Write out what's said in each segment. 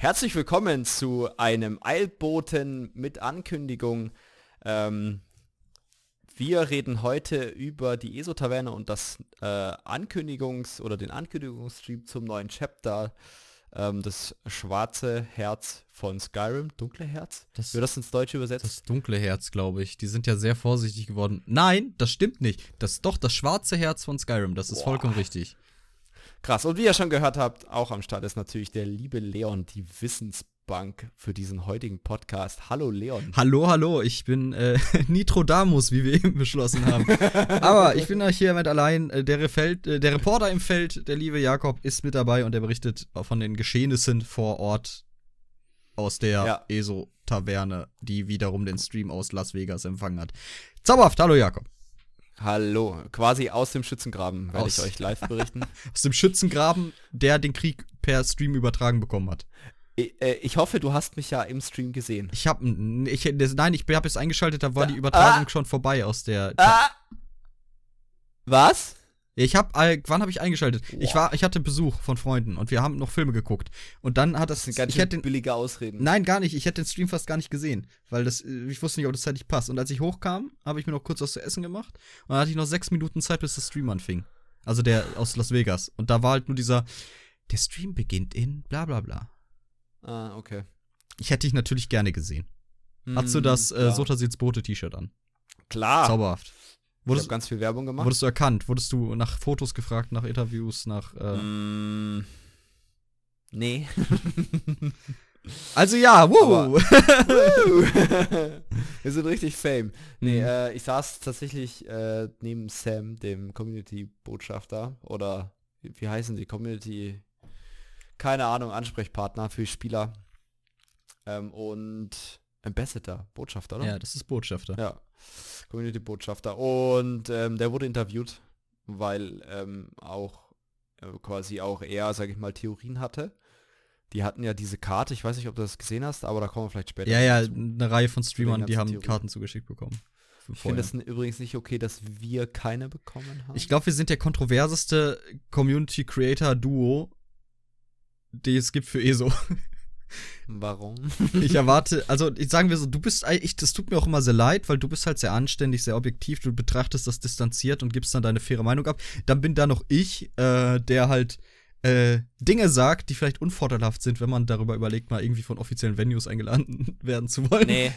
Herzlich willkommen zu einem Eilboten mit Ankündigung. Ähm, wir reden heute über die ESO-Taverne und das äh, Ankündigungs- oder den Ankündigungsstream zum neuen Chapter. Ähm, das schwarze Herz von Skyrim, dunkle Herz. Das- Wird das ins Deutsche übersetzt? Das dunkle Herz, glaube ich. Die sind ja sehr vorsichtig geworden. Nein, das stimmt nicht. Das ist doch das schwarze Herz von Skyrim. Das ist Boah. vollkommen richtig. Krass. Und wie ihr schon gehört habt, auch am Start ist natürlich der liebe Leon, die Wissensbank für diesen heutigen Podcast. Hallo Leon. Hallo, hallo, ich bin äh, Nitrodamus, wie wir eben beschlossen haben. Aber ich bin hier mit allein. Äh, Der, Refeld, äh, der Reporter im Feld, der liebe Jakob, ist mit dabei und er berichtet von den Geschehnissen vor Ort aus der Ja. ESO-Taverne, die wiederum den Stream aus Las Vegas empfangen hat. Zauberhaft, hallo Jakob. Hallo. Quasi aus dem Schützengraben werde ich euch live berichten. Aus dem Schützengraben, der den Krieg per Stream übertragen bekommen hat. ich, äh, ich hoffe, du hast mich ja im Stream gesehen. Ich habe ich, nein, ich habe es eingeschaltet, da war die Ah. Übertragung schon vorbei aus der. Ah! Was? Ich habe, wann habe ich eingeschaltet? Ich Boah. war, ich hatte Besuch von Freunden und wir haben noch Filme geguckt. Und dann hat das, Das ganz ich hätte den, billige Ausreden. nein, gar nicht. Ich hätte den Stream fast gar nicht gesehen, weil das, äh, ich wusste nicht, ob das zeitlich passt. Und als ich hochkam, habe ich mir noch kurz was zu essen gemacht und dann hatte ich noch sechs Minuten Zeit, bis der Stream anfing. Also der aus Las Vegas. Und da war halt nur dieser, der Stream beginnt in bla bla bla. Ah, okay. Ich hätte dich natürlich gerne gesehen. Hast du Hm, das äh. Sotasils Bote T-Shirt an? Klar. Zauberhaft. Ich habe Wurdest, ganz viel Werbung gemacht. wurdest du erkannt? Wurdest du nach Fotos gefragt, nach Interviews, nach. Äh Mm, nee. Also ja, wuh! Wir sind richtig fame. Nee, Mhm. äh, ich saß tatsächlich äh, neben Sam, dem Community-Botschafter. Oder wie, wie heißen die? Community. Keine Ahnung, Ansprechpartner für Spieler. Ähm, und Ambassador, Botschafter, oder? ja, das ist Botschafter. Ja, Community-Botschafter. Und ähm, der wurde interviewt, weil ähm, auch äh, quasi auch er, sag ich mal, Theorien hatte. Die hatten ja diese Karte, ich weiß nicht, ob du das gesehen hast, aber da kommen wir vielleicht später. Ja, ja, dazu. eine Reihe von Streamern, die haben Theorien. Karten zugeschickt bekommen. Ich finde es übrigens nicht okay, dass wir keine bekommen haben. Ich glaube, wir sind der kontroverseste Community-Creator-Duo, die es gibt für ESO. Warum? Ich erwarte, also ich sagen wir so, du bist eigentlich, das tut mir auch immer sehr leid, weil du bist halt sehr anständig, sehr objektiv, du betrachtest das distanziert und gibst dann deine faire Meinung ab. Dann bin da noch ich, äh, der halt äh, Dinge sagt, die vielleicht unvorteilhaft sind, wenn man darüber überlegt, mal irgendwie von offiziellen Venues eingeladen werden zu wollen. Nee.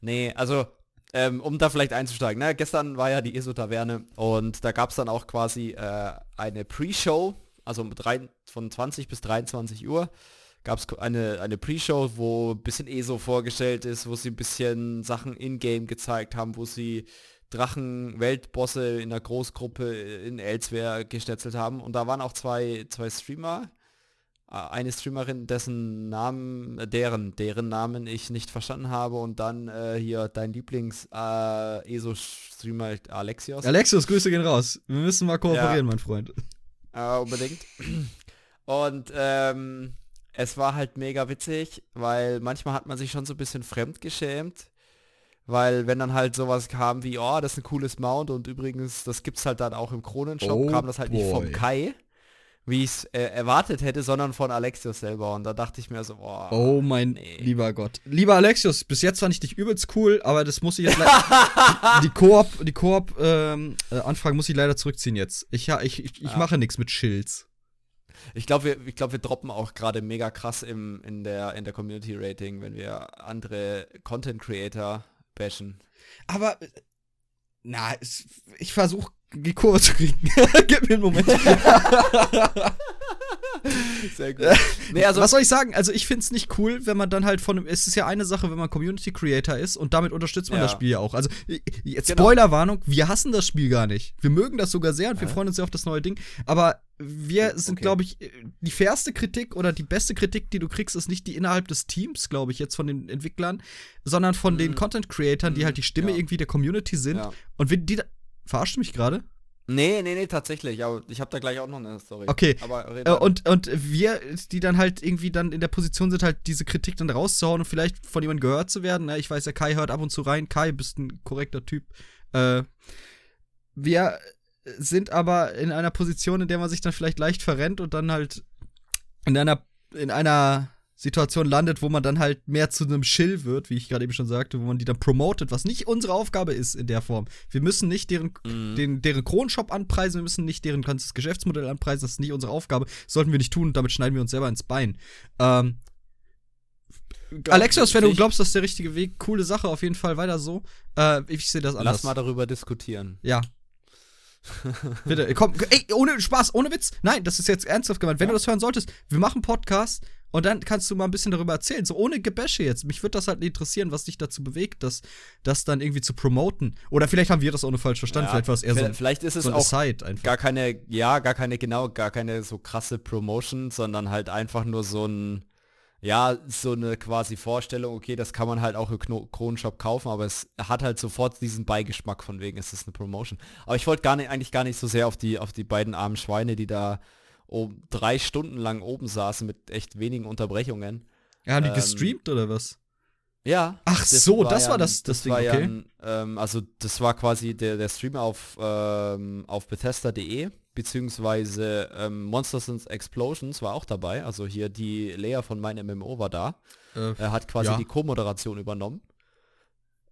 Nee, also, ähm, um da vielleicht einzusteigen. Ne? Gestern war ja die ESO-Taverne und da gab es dann auch quasi äh, eine Pre-Show, also von 20 bis 23 Uhr gab es eine, eine Pre-Show, wo ein bisschen ESO vorgestellt ist, wo sie ein bisschen Sachen in-game gezeigt haben, wo sie Drachen-Weltbosse in der Großgruppe in Elsewhere geschnetzelt haben. Und da waren auch zwei, zwei Streamer, äh, eine Streamerin, dessen Namen, äh, deren, deren Namen ich nicht verstanden habe und dann äh, hier dein Lieblings äh, Alexios. Alexios, Grüße gehen raus. Wir müssen mal kooperieren, Ja. mein Freund. äh, unbedingt. Und ähm, es war halt mega witzig, weil manchmal hat man sich schon so ein bisschen fremdgeschämt. Weil wenn dann halt sowas kam wie, oh, das ist ein cooles Mount und übrigens, das gibt's halt dann auch im Kronenshop, Oh kam das halt nicht vom boy. Kai, wie ich es äh, erwartet hätte, sondern von Alexios selber. Und da dachte ich mir so, boah. Oh mein nee. lieber Gott. Lieber Alexios, bis jetzt fand ich dich übelst cool, aber das muss ich jetzt leider. die Koop, die Koop ähm, äh, Anfrage muss ich leider zurückziehen jetzt. Ich, ich, ich, ich Ja. mache nichts mit Shields. Ich glaube, wir, ich glaub, wir droppen auch gerade mega krass im, in, der, in der Community Rating, wenn wir andere Content Creator bashen. Aber na, ich versuche die Kurve zu kriegen. Gib mir einen Moment. Sehr gut. nee, also, Was soll ich sagen? Also ich finde es nicht cool, wenn man dann halt von einem. Es ist ja eine Sache, wenn man Community Creator ist und damit unterstützt man Ja. das Spiel ja auch. Also jetzt Genau. Spoilerwarnung, wir hassen das Spiel gar nicht. Wir mögen das sogar sehr und wir Hä? freuen uns sehr auf das neue Ding. Aber wir sind, Okay. glaube ich, die fairste Kritik oder die beste Kritik, die du kriegst, ist nicht die innerhalb des Teams, glaube ich, jetzt von den Entwicklern, sondern von den Mhm. Content Creatern, die Mhm, halt die Stimme ja. irgendwie der Community sind. ja. Und wenn die da. Verarscht du mich gerade? Nee, nee, nee, tatsächlich. Aber ich habe da gleich auch noch eine Story. Okay. Aber Äh, und, und wir, die dann halt irgendwie dann in der Position sind, halt diese Kritik dann rauszuhauen und vielleicht von jemandem gehört zu werden. Ne? Ich weiß, der Kai hört ab und zu rein. Kai, bist ein korrekter Typ. Äh, wir sind aber in einer Position, in der man sich dann vielleicht leicht verrennt und dann halt in einer, in einer Situation landet, wo man dann halt mehr zu einem Chill wird, wie ich gerade eben schon sagte, wo man die dann promotet, was nicht unsere Aufgabe ist in der Form. Wir müssen nicht deren, Mhm. den, deren Kronshop anpreisen, wir müssen nicht deren ganzes Geschäftsmodell anpreisen, das ist nicht unsere Aufgabe. Das sollten wir nicht tun, damit schneiden wir uns selber ins Bein. Ähm, Alexios, wenn du glaubst, das ist der richtige Weg, coole Sache, auf jeden Fall weiter so. Äh, ich sehe das anders. Lass mal darüber diskutieren. Ja. Bitte, komm, ey, ohne Spaß, ohne Witz. Nein, das ist jetzt ernsthaft gemeint. Wenn Ja. du das hören solltest, wir machen Podcast und dann kannst du mal ein bisschen darüber erzählen. So ohne Gebäsche jetzt. Mich würde das halt interessieren, was dich dazu bewegt, das, das dann irgendwie zu promoten. Oder vielleicht haben wir das ohne falsch verstanden. Ja, vielleicht war es eher so, ein- vielleicht ist es so auch gar keine, ja, gar keine, genau, gar keine so krasse Promotion, sondern halt einfach nur so ein, ja, so eine quasi Vorstellung, okay, das kann man halt auch im Kronenshop kaufen, aber es hat halt sofort diesen Beigeschmack von wegen, es ist eine Promotion. Aber ich wollte gar nicht, eigentlich gar nicht so sehr auf die, auf die beiden armen Schweine, die da oben, drei Stunden lang oben saßen mit echt wenigen Unterbrechungen. Ja, haben die ähm, gestreamt oder was? Ja. Ach so, das ja war das- das Ding, war ja okay. ein, ähm, also das war quasi der, der Stream auf, ähm, auf Bethesda.de, beziehungsweise ähm, Monsters and Explosions war auch dabei. Also hier die Lea von mein MMO war da. Äh, Er hat quasi Ja. die Co-Moderation übernommen.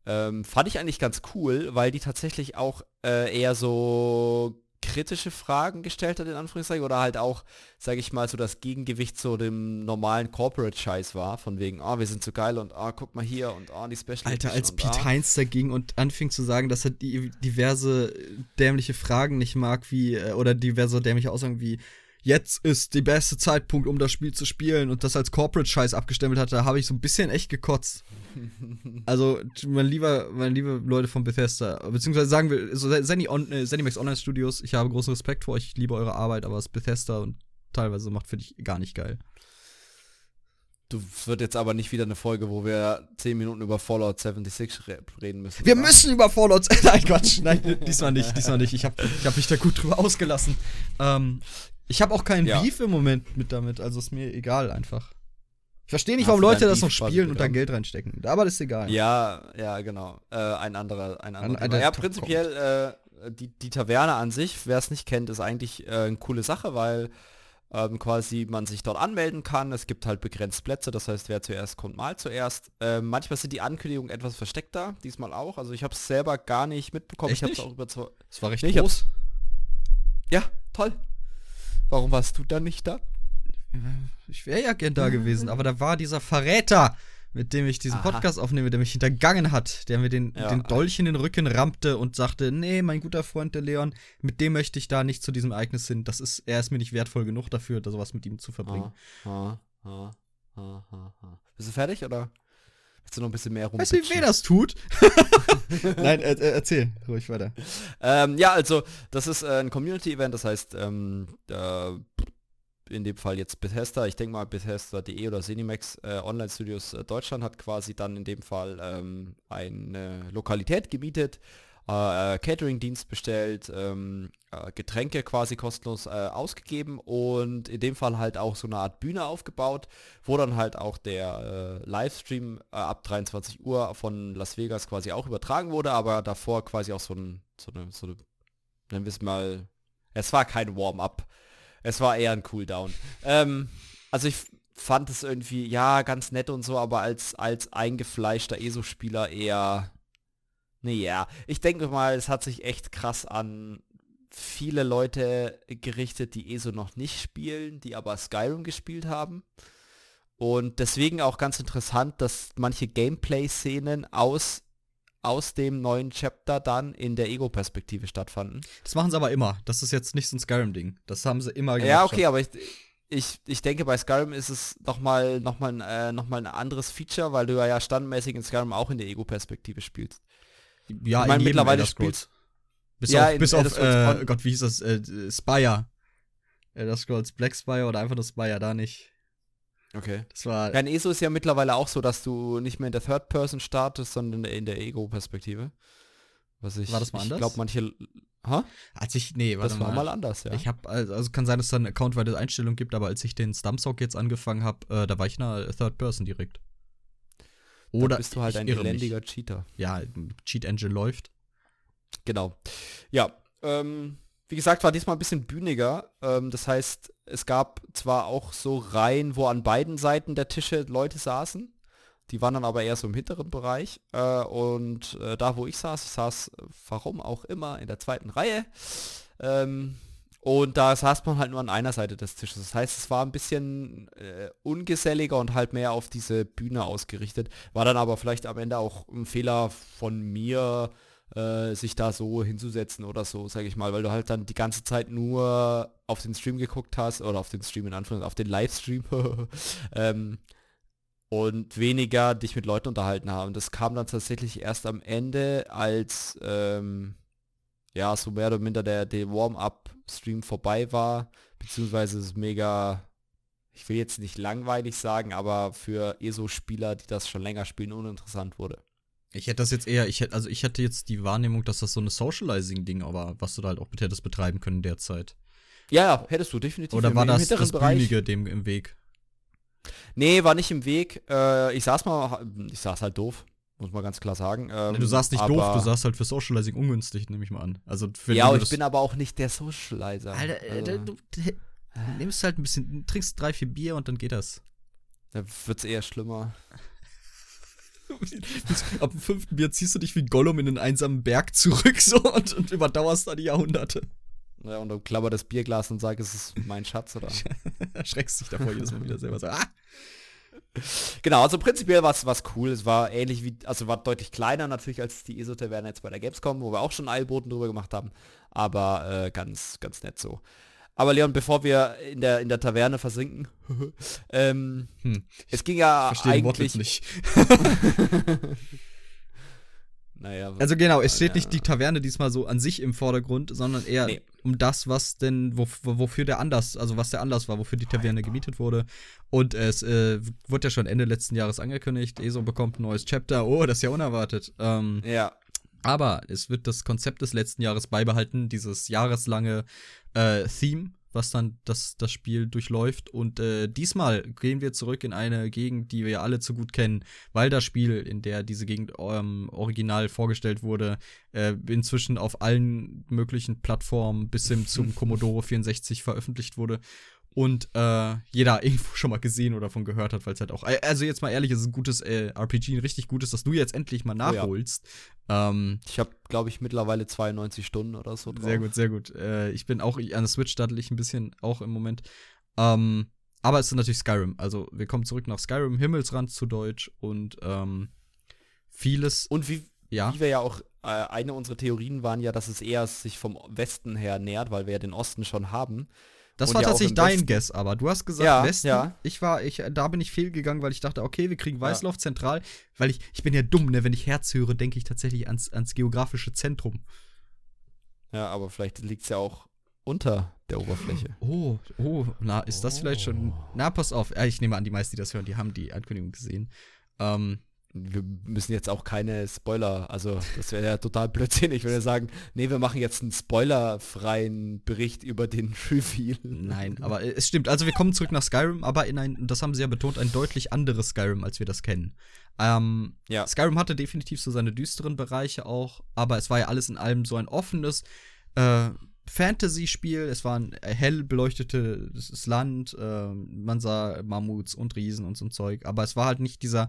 Ähm, fand ich eigentlich ganz cool, weil die tatsächlich auch äh, eher so kritische Fragen gestellt hat, in Anführungszeichen, oder halt auch, sage ich mal, so das Gegengewicht zu dem normalen Corporate-Scheiß war, von wegen, ah, wir sind so geil und ah, guck mal hier und ah, die Special Alter, als und, Pete. Heinz dagegen und anfing zu sagen, dass er die diverse dämliche Fragen nicht mag, wie, äh, oder diverse dämliche Aussagen wie, jetzt ist der beste Zeitpunkt, um das Spiel zu spielen und das als Corporate-Scheiß abgestempelt hat, da habe ich so ein bisschen echt gekotzt. Also, mein lieber, meine liebe Leute von Bethesda, beziehungsweise sagen wir, so Zeni On, äh, ZeniMax Online Studios, ich habe großen Respekt vor euch, ich liebe eure Arbeit, aber was Bethesda und teilweise macht, finde ich gar nicht geil. Du es wird jetzt aber nicht wieder eine Folge, wo wir 10 Minuten über Fallout 76 re reden müssen. Wir oder? müssen über Fallout. Nein, Quatsch. Nein, diesmal nicht. Diesmal nicht. Ich habe ich hab mich da gut drüber ausgelassen. Ähm, ich habe auch keinen Ja. Beef im Moment mit damit. Also ist mir egal einfach. Ich verstehe nicht, warum Leute das noch Beef spielen und da? Geld reinstecken. Aber das ist egal. Ja, ja, genau. Äh, ein anderer, ein anderer. Ein- ja, prinzipiell, äh, die, die Taverne an sich, wer es nicht kennt, ist eigentlich äh, eine coole Sache, weil ähm, quasi man sich dort anmelden kann. Es gibt halt begrenzt Plätze, das heißt, wer zuerst kommt, mal zuerst. Ähm, manchmal sind die Ankündigungen etwas versteckter, diesmal auch. Also ich habe es selber gar nicht mitbekommen. Echt ich habe es auch über zwei. Das war recht Nee, groß. Ja, toll. Warum warst du dann nicht da? Ich wäre ja gern da gewesen, aber da war dieser Verräter, mit dem ich diesen Aha. Podcast aufnehme, der mich hintergangen hat, der mir den, Ja. den Dolch in den Rücken rammte und sagte, nee, mein guter Freund der Leon, mit dem möchte ich da nicht zu diesem Ereignis hin. Das ist, er ist mir nicht wertvoll genug dafür, da sowas mit ihm zu verbringen. Ah, ah, ah, ah, ah, ah. Bist du fertig oder willst du noch ein bisschen mehr rum? Weißt du, wie weh das tut? Nein, äh, äh, erzähl ruhig weiter. Ähm, ja, also das ist äh, ein Community-Event, das heißt, ähm, äh, in dem Fall jetzt Bethesda, ich denke mal Bethesda.de oder Cinemax äh, Online Studios äh, Deutschland hat quasi dann in dem Fall ähm, eine Lokalität gemietet, äh, äh, Catering-Dienst bestellt, ähm, äh, Getränke quasi kostenlos äh, ausgegeben und in dem Fall halt auch so eine Art Bühne aufgebaut, wo dann halt auch der äh, Livestream äh, ab 23 Uhr von Las Vegas quasi auch übertragen wurde, aber davor quasi auch so, ein, so eine, so eine, nennen wir es mal, es war kein Warm-up, es war eher ein Cooldown. ähm, also ich fand es irgendwie, ja, ganz nett und so, aber als, als eingefleischter ESO-Spieler eher, nee, ja. Ich denke mal, es hat sich echt krass an viele Leute gerichtet, die ESO noch nicht spielen, die aber Skyrim gespielt haben. Und deswegen auch ganz interessant, dass manche Gameplay-Szenen aus, aus dem neuen Chapter dann in der Ego-Perspektive stattfanden. Das machen sie aber immer. Das ist jetzt nicht so ein Skyrim-Ding. Das haben sie immer gemacht. Ja, okay, aber ich, ich, ich denke, bei Skyrim ist es nochmal noch mal, äh, noch mal ein anderes Feature, weil du ja standardmäßig in Skyrim auch in der Ego-Perspektive spielst. Ja, ich in meine, mittlerweile spielst Bis Ja, auf, bis auf äh, Gott, wie hieß das? Äh, Spire. Elder Scrolls Black Spire oder einfach nur Spire, da nicht. Okay. Das war. Ja, in ESO ist ja mittlerweile auch so, dass du nicht mehr in der Third Person startest, sondern in der Ego-Perspektive. Was ich, War das mal ich anders? glaube, manche. Ha? als ich. Nee, warte Das war mal. mal anders, ja. Ich habe also, also kann sein, dass es da eine accountweite Einstellung gibt, aber als ich den Stumpsock jetzt angefangen habe, äh, da war ich in einer Third Person direkt. Oder bist du halt ein irre mich. elendiger Cheater. Ja, Cheat Engine läuft. Genau. Ja. Ähm, wie gesagt, war diesmal ein bisschen bühniger. Ähm, das heißt, es gab zwar auch so Reihen, wo an beiden Seiten der Tische Leute saßen. Die waren dann aber eher so im hinteren Bereich. Äh, und äh, da, wo ich saß, ich saß, warum auch immer, in der zweiten Reihe. Ähm, und da saß man halt nur an einer Seite des Tisches. Das heißt, es war ein bisschen äh, ungeselliger und halt mehr auf diese Bühne ausgerichtet. War dann aber vielleicht am Ende auch ein Fehler von mir, äh, sich da so hinzusetzen oder so, sage ich mal, weil du halt dann die ganze Zeit nur auf den Stream geguckt hast oder auf den Stream in Anführungszeichen, auf den Livestream ähm, und weniger dich mit Leuten unterhalten haben. Das kam dann tatsächlich erst am Ende, als ähm, ja so mehr oder minder der, der Warm-up-Stream vorbei war, beziehungsweise es mega ich will jetzt nicht langweilig sagen, aber für ESO-Spieler, die das schon länger spielen, uninteressant wurde. Ich hätte das jetzt eher, ich hätte, also ich hätte jetzt die Wahrnehmung, dass das so eine Socializing-Ding war, was du da halt auch mit hättest betreiben können derzeit. Ja, hättest du definitiv. Oder war das das Bühnige dem im Weg? Nee, war nicht im Weg. Äh, ich saß mal, ich saß halt doof, muss man ganz klar sagen. Ähm, du saßt nicht doof, du saßt halt für Socializing ungünstig, nehme ich mal an. Also ja, ich bin aber auch nicht der Socializer. Alter, also. du, nimmst halt ein bisschen, trinkst drei, vier Bier und dann geht das. Da wird's eher schlimmer. Ab dem fünften Bier ziehst du dich wie Gollum in einen einsamen Berg zurück so und, und überdauerst da die Jahrhunderte. Ja, und du klapper das Bierglas und sagst, es ist mein Schatz, oder? Erschreckst dich davor jedes Mal wieder selber so, ah! Genau, also prinzipiell war es cool. Es war ähnlich wie, also war deutlich kleiner natürlich als die ESO-Taverne jetzt bei der Gamescom, wo wir auch schon Eilboten drüber gemacht haben. Aber äh, ganz, ganz nett so. Aber Leon, bevor wir in der, in der Taverne versinken, ähm, hm. es ging ja eigentlich. nicht. naja. Also genau, es steht ja. nicht die Taverne diesmal so an sich im Vordergrund, sondern eher nee. um das, was denn, wo, wofür der Anlass, also was der Anlass war, wofür die Taverne gemietet wurde. Und es äh, wurde ja schon Ende letzten Jahres angekündigt, ESO bekommt ein neues Chapter. Oh, das ist ja unerwartet. Ähm, ja. Aber es wird das Konzept des letzten Jahres beibehalten, dieses jahreslange äh, Theme, was dann das, das Spiel durchläuft. Und äh, diesmal gehen wir zurück in eine Gegend, die wir alle zu gut kennen, weil das Spiel, in der diese Gegend ähm, original vorgestellt wurde, äh, inzwischen auf allen möglichen Plattformen bis hin zum Commodore 64 veröffentlicht wurde und äh, jeder irgendwo schon mal gesehen oder davon gehört hat, weil es halt auch. Äh, also jetzt mal ehrlich, es ist ein gutes äh, RPG, ein richtig gutes, dass du jetzt endlich mal nachholst. Oh ja. ähm, ich habe, glaube ich, mittlerweile 92 Stunden oder so drauf. Sehr gut, sehr gut. Äh, ich bin auch an der Switch daddel ich ein bisschen auch im Moment. Ähm, aber es ist natürlich Skyrim. Also wir kommen zurück nach Skyrim, Himmelsrand zu Deutsch und ähm, vieles. Und wie, ja? wie wir ja auch äh, eine unserer Theorien waren ja, dass es eher sich vom Westen her nähert, weil wir ja den Osten schon haben. Das war tatsächlich dein Westen. Guess, aber du hast gesagt ja, Westen. Ja. Ich war, ich, da bin ich fehlgegangen, weil ich dachte, okay, wir kriegen Weißlauf ja. zentral, weil ich, ich bin ja dumm, ne? Wenn ich Herz höre, denke ich tatsächlich ans, ans geografische Zentrum. Ja, aber vielleicht liegt es ja auch unter der Oberfläche. Oh, oh, na, ist das oh. vielleicht schon. Oh. Na, pass auf. Ich nehme an, die meisten, die das hören, die haben die Ankündigung gesehen. Ähm, wir müssen jetzt auch keine Spoiler, also das wäre ja total blödsinnig, wenn wir sagen, nee, wir machen jetzt einen spoilerfreien Bericht über den Reveal. Nein, aber es stimmt. Also wir kommen zurück nach Skyrim, aber in ein, das haben sie ja betont, ein deutlich anderes Skyrim, als wir das kennen. Ähm, ja. Skyrim hatte definitiv so seine düsteren Bereiche auch, aber es war ja alles in allem so ein offenes äh, Fantasy-Spiel. Es war ein hell beleuchtetes Land, äh, man sah Mammuts und Riesen und so ein Zeug, aber es war halt nicht dieser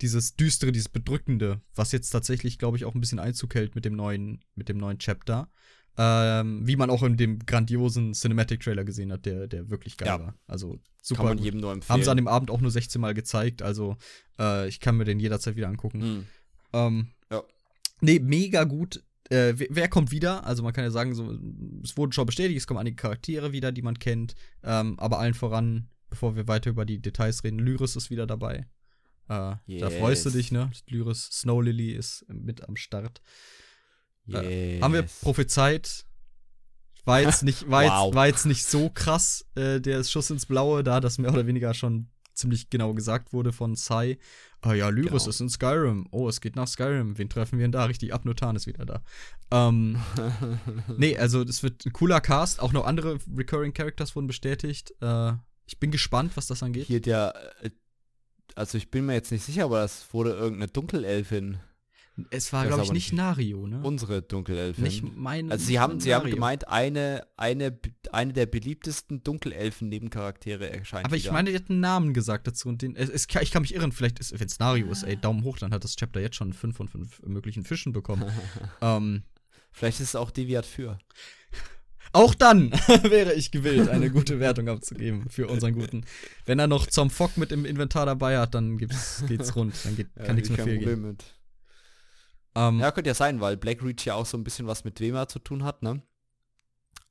dieses Düstere, dieses Bedrückende, was jetzt tatsächlich, glaube ich, auch ein bisschen Einzug hält mit dem neuen, mit dem neuen Chapter. Ähm, wie man auch in dem grandiosen Cinematic-Trailer gesehen hat, der, der wirklich geil ja. war. Also super. Kann man jedem nur empfehlen. Haben sie an dem Abend auch nur 16 Mal gezeigt, also äh, ich kann mir den jederzeit wieder angucken. Mhm. Ähm, ja. Nee, mega gut. Äh, wer, wer, kommt wieder? Also man kann ja sagen, so, es wurden schon bestätigt, es kommen einige Charaktere wieder, die man kennt. Ähm, aber allen voran, bevor wir weiter über die Details reden, Lyris ist wieder dabei. Äh, yes. Da freust du dich, ne? Lyris Snow Lily ist mit am Start. Yes. Äh, haben wir prophezeit. War jetzt nicht, war, wow. jetzt, war jetzt nicht so krass, äh, der Schuss ins Blaue, da das mehr oder weniger schon ziemlich genau gesagt wurde von Sai. Ah ja, Lyris genau. ist in Skyrim. Oh, es geht nach Skyrim. Wen treffen wir denn da? Richtig, Abnotan ist wieder da. Ähm, nee, also das wird ein cooler Cast. Auch noch andere Recurring Characters wurden bestätigt. Äh, ich bin gespannt, was das angeht. Hier der äh, also ich bin mir jetzt nicht sicher, aber das wurde irgendeine Dunkelelfin. Es war, glaube ich, nicht. Nario, ne? Unsere Dunkelelfen. nicht meine. also sie haben, sie haben gemeint, eine, eine, eine der beliebtesten Dunkelelfen-Nebencharaktere erscheint Aber ich wieder. meine, die hat einen Namen gesagt dazu und den. Es, es, ich kann mich irren, vielleicht ist, wenn es Nario ist, ey, Daumen hoch, dann hat das Chapter jetzt schon fünf von fünf möglichen Fischen bekommen. ähm, Vielleicht ist es auch Deviat für. Auch dann wäre ich gewillt, eine gute Wertung abzugeben für unseren guten. Wenn er noch zum Fock mit im Inventar dabei hat, dann gibt's, geht's rund. Dann geht, kann nichts mehr. Problem mit. Ähm, Ja, könnte ja sein, weil Black Reach ja auch so ein bisschen was mit Dwemer zu tun hat, ne?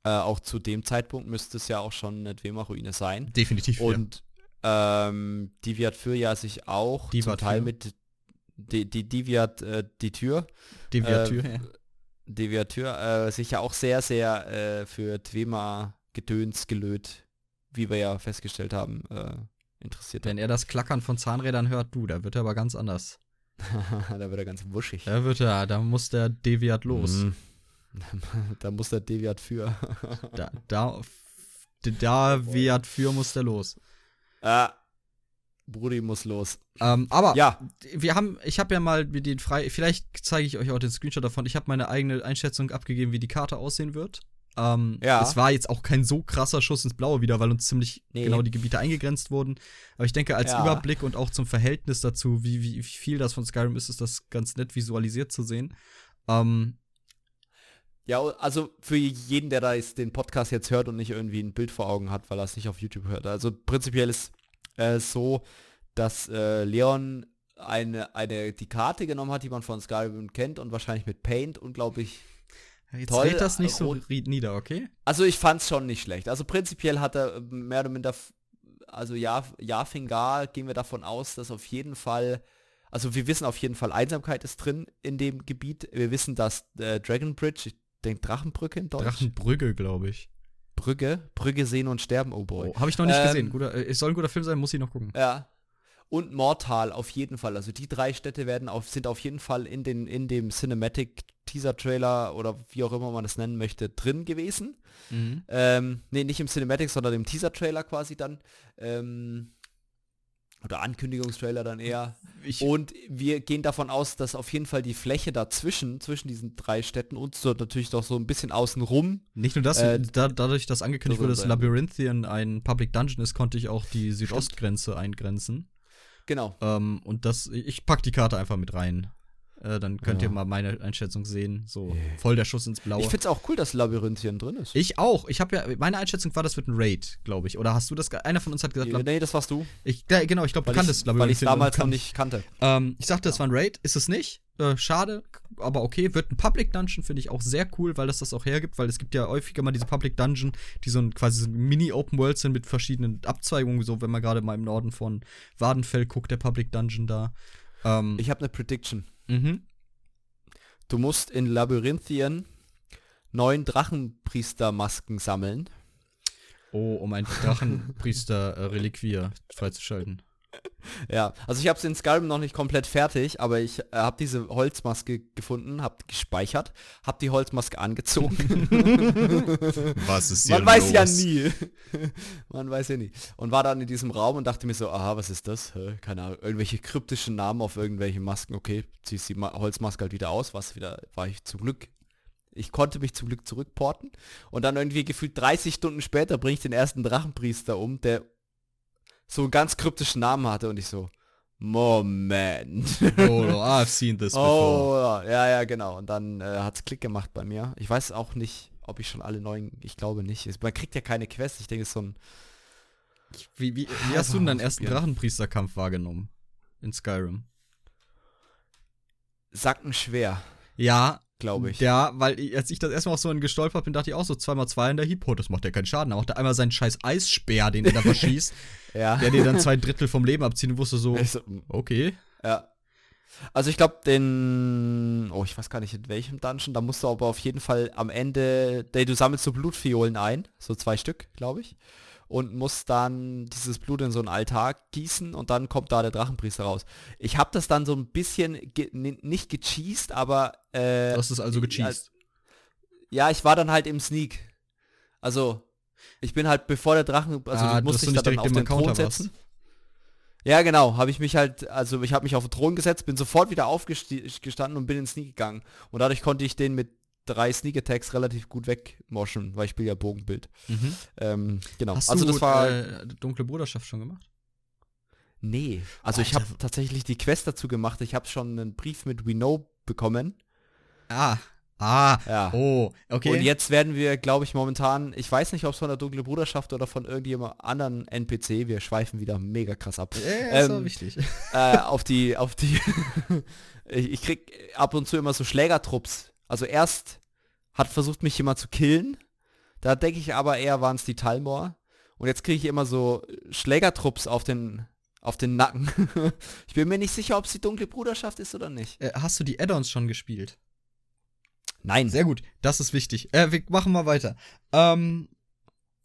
Äh, auch zu dem Zeitpunkt müsste es ja auch schon eine Dwemer-Ruine sein. Definitiv. ja. Und ähm, Diviat für ja sich auch Divat zum Teil für. mit die, die Diviat äh, die Tür, Deviatur, äh, ja. Diviat Tür, äh, sich ja auch sehr, sehr äh, für Dwemer Gedöns gelöt, wie wir ja festgestellt haben, äh, interessiert Wenn er das Klackern von Zahnrädern hört, du, da wird er aber ganz anders. da wird er ganz wuschig. Da wird er, da muss der Deviat los. Mhm. da muss der Deviat für. Da, da, da Viat für muss der los. ah, Brudi muss los. Ähm, aber Ja, wir haben, ich habe ja mal mit den frei, vielleicht zeige ich euch auch den Screenshot davon. Ich habe meine eigene Einschätzung abgegeben, wie die Karte aussehen wird. Ähm, Ja. Es war jetzt auch kein so krasser Schuss ins Blaue wieder, weil uns ziemlich Nee. genau die Gebiete eingegrenzt wurden. Aber ich denke, als Ja. Überblick und auch zum Verhältnis dazu, wie, wie, wie viel das von Skyrim ist, ist das ganz nett visualisiert zu sehen. Ähm, Ja, also für jeden, der da jetzt den Podcast jetzt hört und nicht irgendwie ein Bild vor Augen hat, weil er es nicht auf YouTube hört. Also prinzipiell ist äh, so, dass äh, Leon eine, eine, die Karte genommen hat, die man von Skyrim kennt und wahrscheinlich mit Paint unglaublich. jetzt Toll, das nicht so nieder, okay? Also ich fand es schon nicht schlecht. Also prinzipiell hat er äh, mehr oder minder, also ja, Jafingar gehen wir davon aus, dass auf jeden Fall, also wir wissen auf jeden Fall, Einsamkeit ist drin in dem Gebiet. Wir wissen, dass äh, Dragon Bridge, ich denke Drachenbrücke in Deutsch. Drachenbrügge, glaube ich. Brügge, Brügge sehen und sterben, oh boy. Oh, habe ich noch nicht Ähm, gesehen. Guter, äh, es soll ein guter Film sein, muss ich noch gucken. Ja. Und Mortal auf jeden Fall. Also die drei Städte werden auf, sind auf jeden Fall in, den, in dem Cinematic Teaser Trailer oder wie auch immer man das nennen möchte, drin gewesen. Mhm. Ähm, nee, nicht im Cinematic, sondern im Teaser Trailer quasi dann. Ähm, oder Ankündigungstrailer dann eher. Ich, Und wir gehen davon aus, dass auf jeden Fall die Fläche dazwischen, zwischen diesen drei Städten und so natürlich doch so ein bisschen außenrum. Nicht nur das, Äh, da, dadurch, dass angekündigt wurde, dass. Labyrinthian ein Public Dungeon ist, konnte ich auch die Südostgrenze eingrenzen. Genau. Ähm, und das, ich pack die Karte einfach mit rein. Äh, dann könnt Ja. ihr mal meine Einschätzung sehen. So voll der Schuss ins Blaue. Ich finde es auch cool, dass Labyrinthien drin ist. Ich auch. Ich habe ja, meine Einschätzung war, das wird ein Raid, glaube ich. Oder hast du das? Einer von uns hat gesagt, nee, das warst du. ich, ja, genau, ich glaube, du kanntest ich, weil ich Labyrinthien damals noch nicht kannte. Ähm, ich sagte, es war ein Raid, ist es nicht. Äh, schade, aber okay. Wird ein Public Dungeon, finde ich auch sehr cool, weil das das auch hergibt, weil es gibt ja häufiger mal diese Public Dungeon, die so ein quasi so ein Mini-Open World sind mit verschiedenen Abzweigungen, so wenn man gerade mal im Norden von Wadenfell guckt, der Public Dungeon da. Ähm, Ich habe eine Prediction. Mhm. Du musst in Labyrinthien neun Drachenpriestermasken sammeln. Oh, um ein Drachenpriester-Reliquier freizuschalten. Ja, also ich habe es in Skyrim noch nicht komplett fertig, aber ich äh, habe diese Holzmaske gefunden, habe gespeichert, habe die Holzmaske angezogen. Was ist Man weiß ja nie. Man weiß ja nie. Und war dann in diesem Raum und dachte mir so, aha, was ist das? Keine Ahnung, irgendwelche kryptischen Namen auf irgendwelche Masken. Okay, ziehst die Ma Holzmaske halt wieder aus, was wieder, war ich zum Glück. Ich konnte mich zum Glück zurückporten. Und dann irgendwie gefühlt 30 Stunden später bringe ich den ersten Drachenpriester um, der so einen ganz kryptischen Namen hatte und ich so, Moment. Oh, I've seen this before. Oh, ja, ja, genau. Und dann äh, hat es Klick gemacht bei mir. Ich weiß auch nicht, ob ich schon alle neuen, ich glaube nicht. Man kriegt ja keine Quest. Ich denke, es ist so ein, Wie, wie, wie hast du denn deinen ersten. Drachenpriesterkampf wahrgenommen? In Skyrim? Sackenschwer, Ja, glaube ich. Ja, weil als ich das erstmal auch so in gestolpert bin, dachte ich auch so 2x2 in der Heap, oh, das macht ja keinen Schaden. Aber auch da einmal seinen scheiß Eisspeer, den er da verschießt, ja. der dir dann zwei Drittel vom Leben abzieht und wusste so, Ich so, mm, okay. ja. Also ich glaube, den, oh, ich weiß gar nicht in welchem Dungeon, da musst du aber auf jeden Fall am Ende, du sammelst so Blutfiolen ein, so zwei Stück, glaube ich, und musst dann dieses Blut in so einen Altar gießen und dann kommt da der Drachenpriester raus. Ich habe das dann so ein bisschen, ge ni- nicht gecheased, aber äh, Du hast es also gecheased. Ja, ich war dann halt im Sneak. Also, ich bin halt bevor der Drachen, also Ah, du musst dass du dich nicht da dann auf den Thron setzen. Ja, genau, habe ich mich halt, also ich habe mich auf den Thron gesetzt, bin sofort wieder aufgestanden und bin ins Sneak gegangen. Und dadurch konnte ich den mit drei Sneak Attacks relativ gut wegmoschen, weil ich spiele ja Bogenbild. Mhm. Ähm, genau. Hast also du das war. äh, Dunkle Bruderschaft schon gemacht? nee. Also ich habe Alter. tatsächlich die Quest dazu gemacht. Ich habe schon einen Brief mit We Know bekommen. Ah. Ah. Ja. Oh, okay. Und jetzt werden wir, glaube ich, momentan, ich weiß nicht, ob es von der Dunkle Bruderschaft oder von irgendjemand anderen NPC, wir schweifen wieder mega krass ab. Ja, ist Ähm, auch wichtig. äh, auf die, auf die, ich, ich krieg ab und zu immer so Schlägertrupps. Also erst hat versucht, mich jemand zu killen. Da denke ich aber eher, waren es die Talmor. Und jetzt kriege ich immer so Schlägertrupps auf den, auf den Nacken. ich bin mir nicht sicher, ob es die dunkle Bruderschaft ist oder nicht. Äh, hast du die Add-ons schon gespielt? Nein. Sehr gut, das ist wichtig. Äh, wir machen mal weiter. Ähm,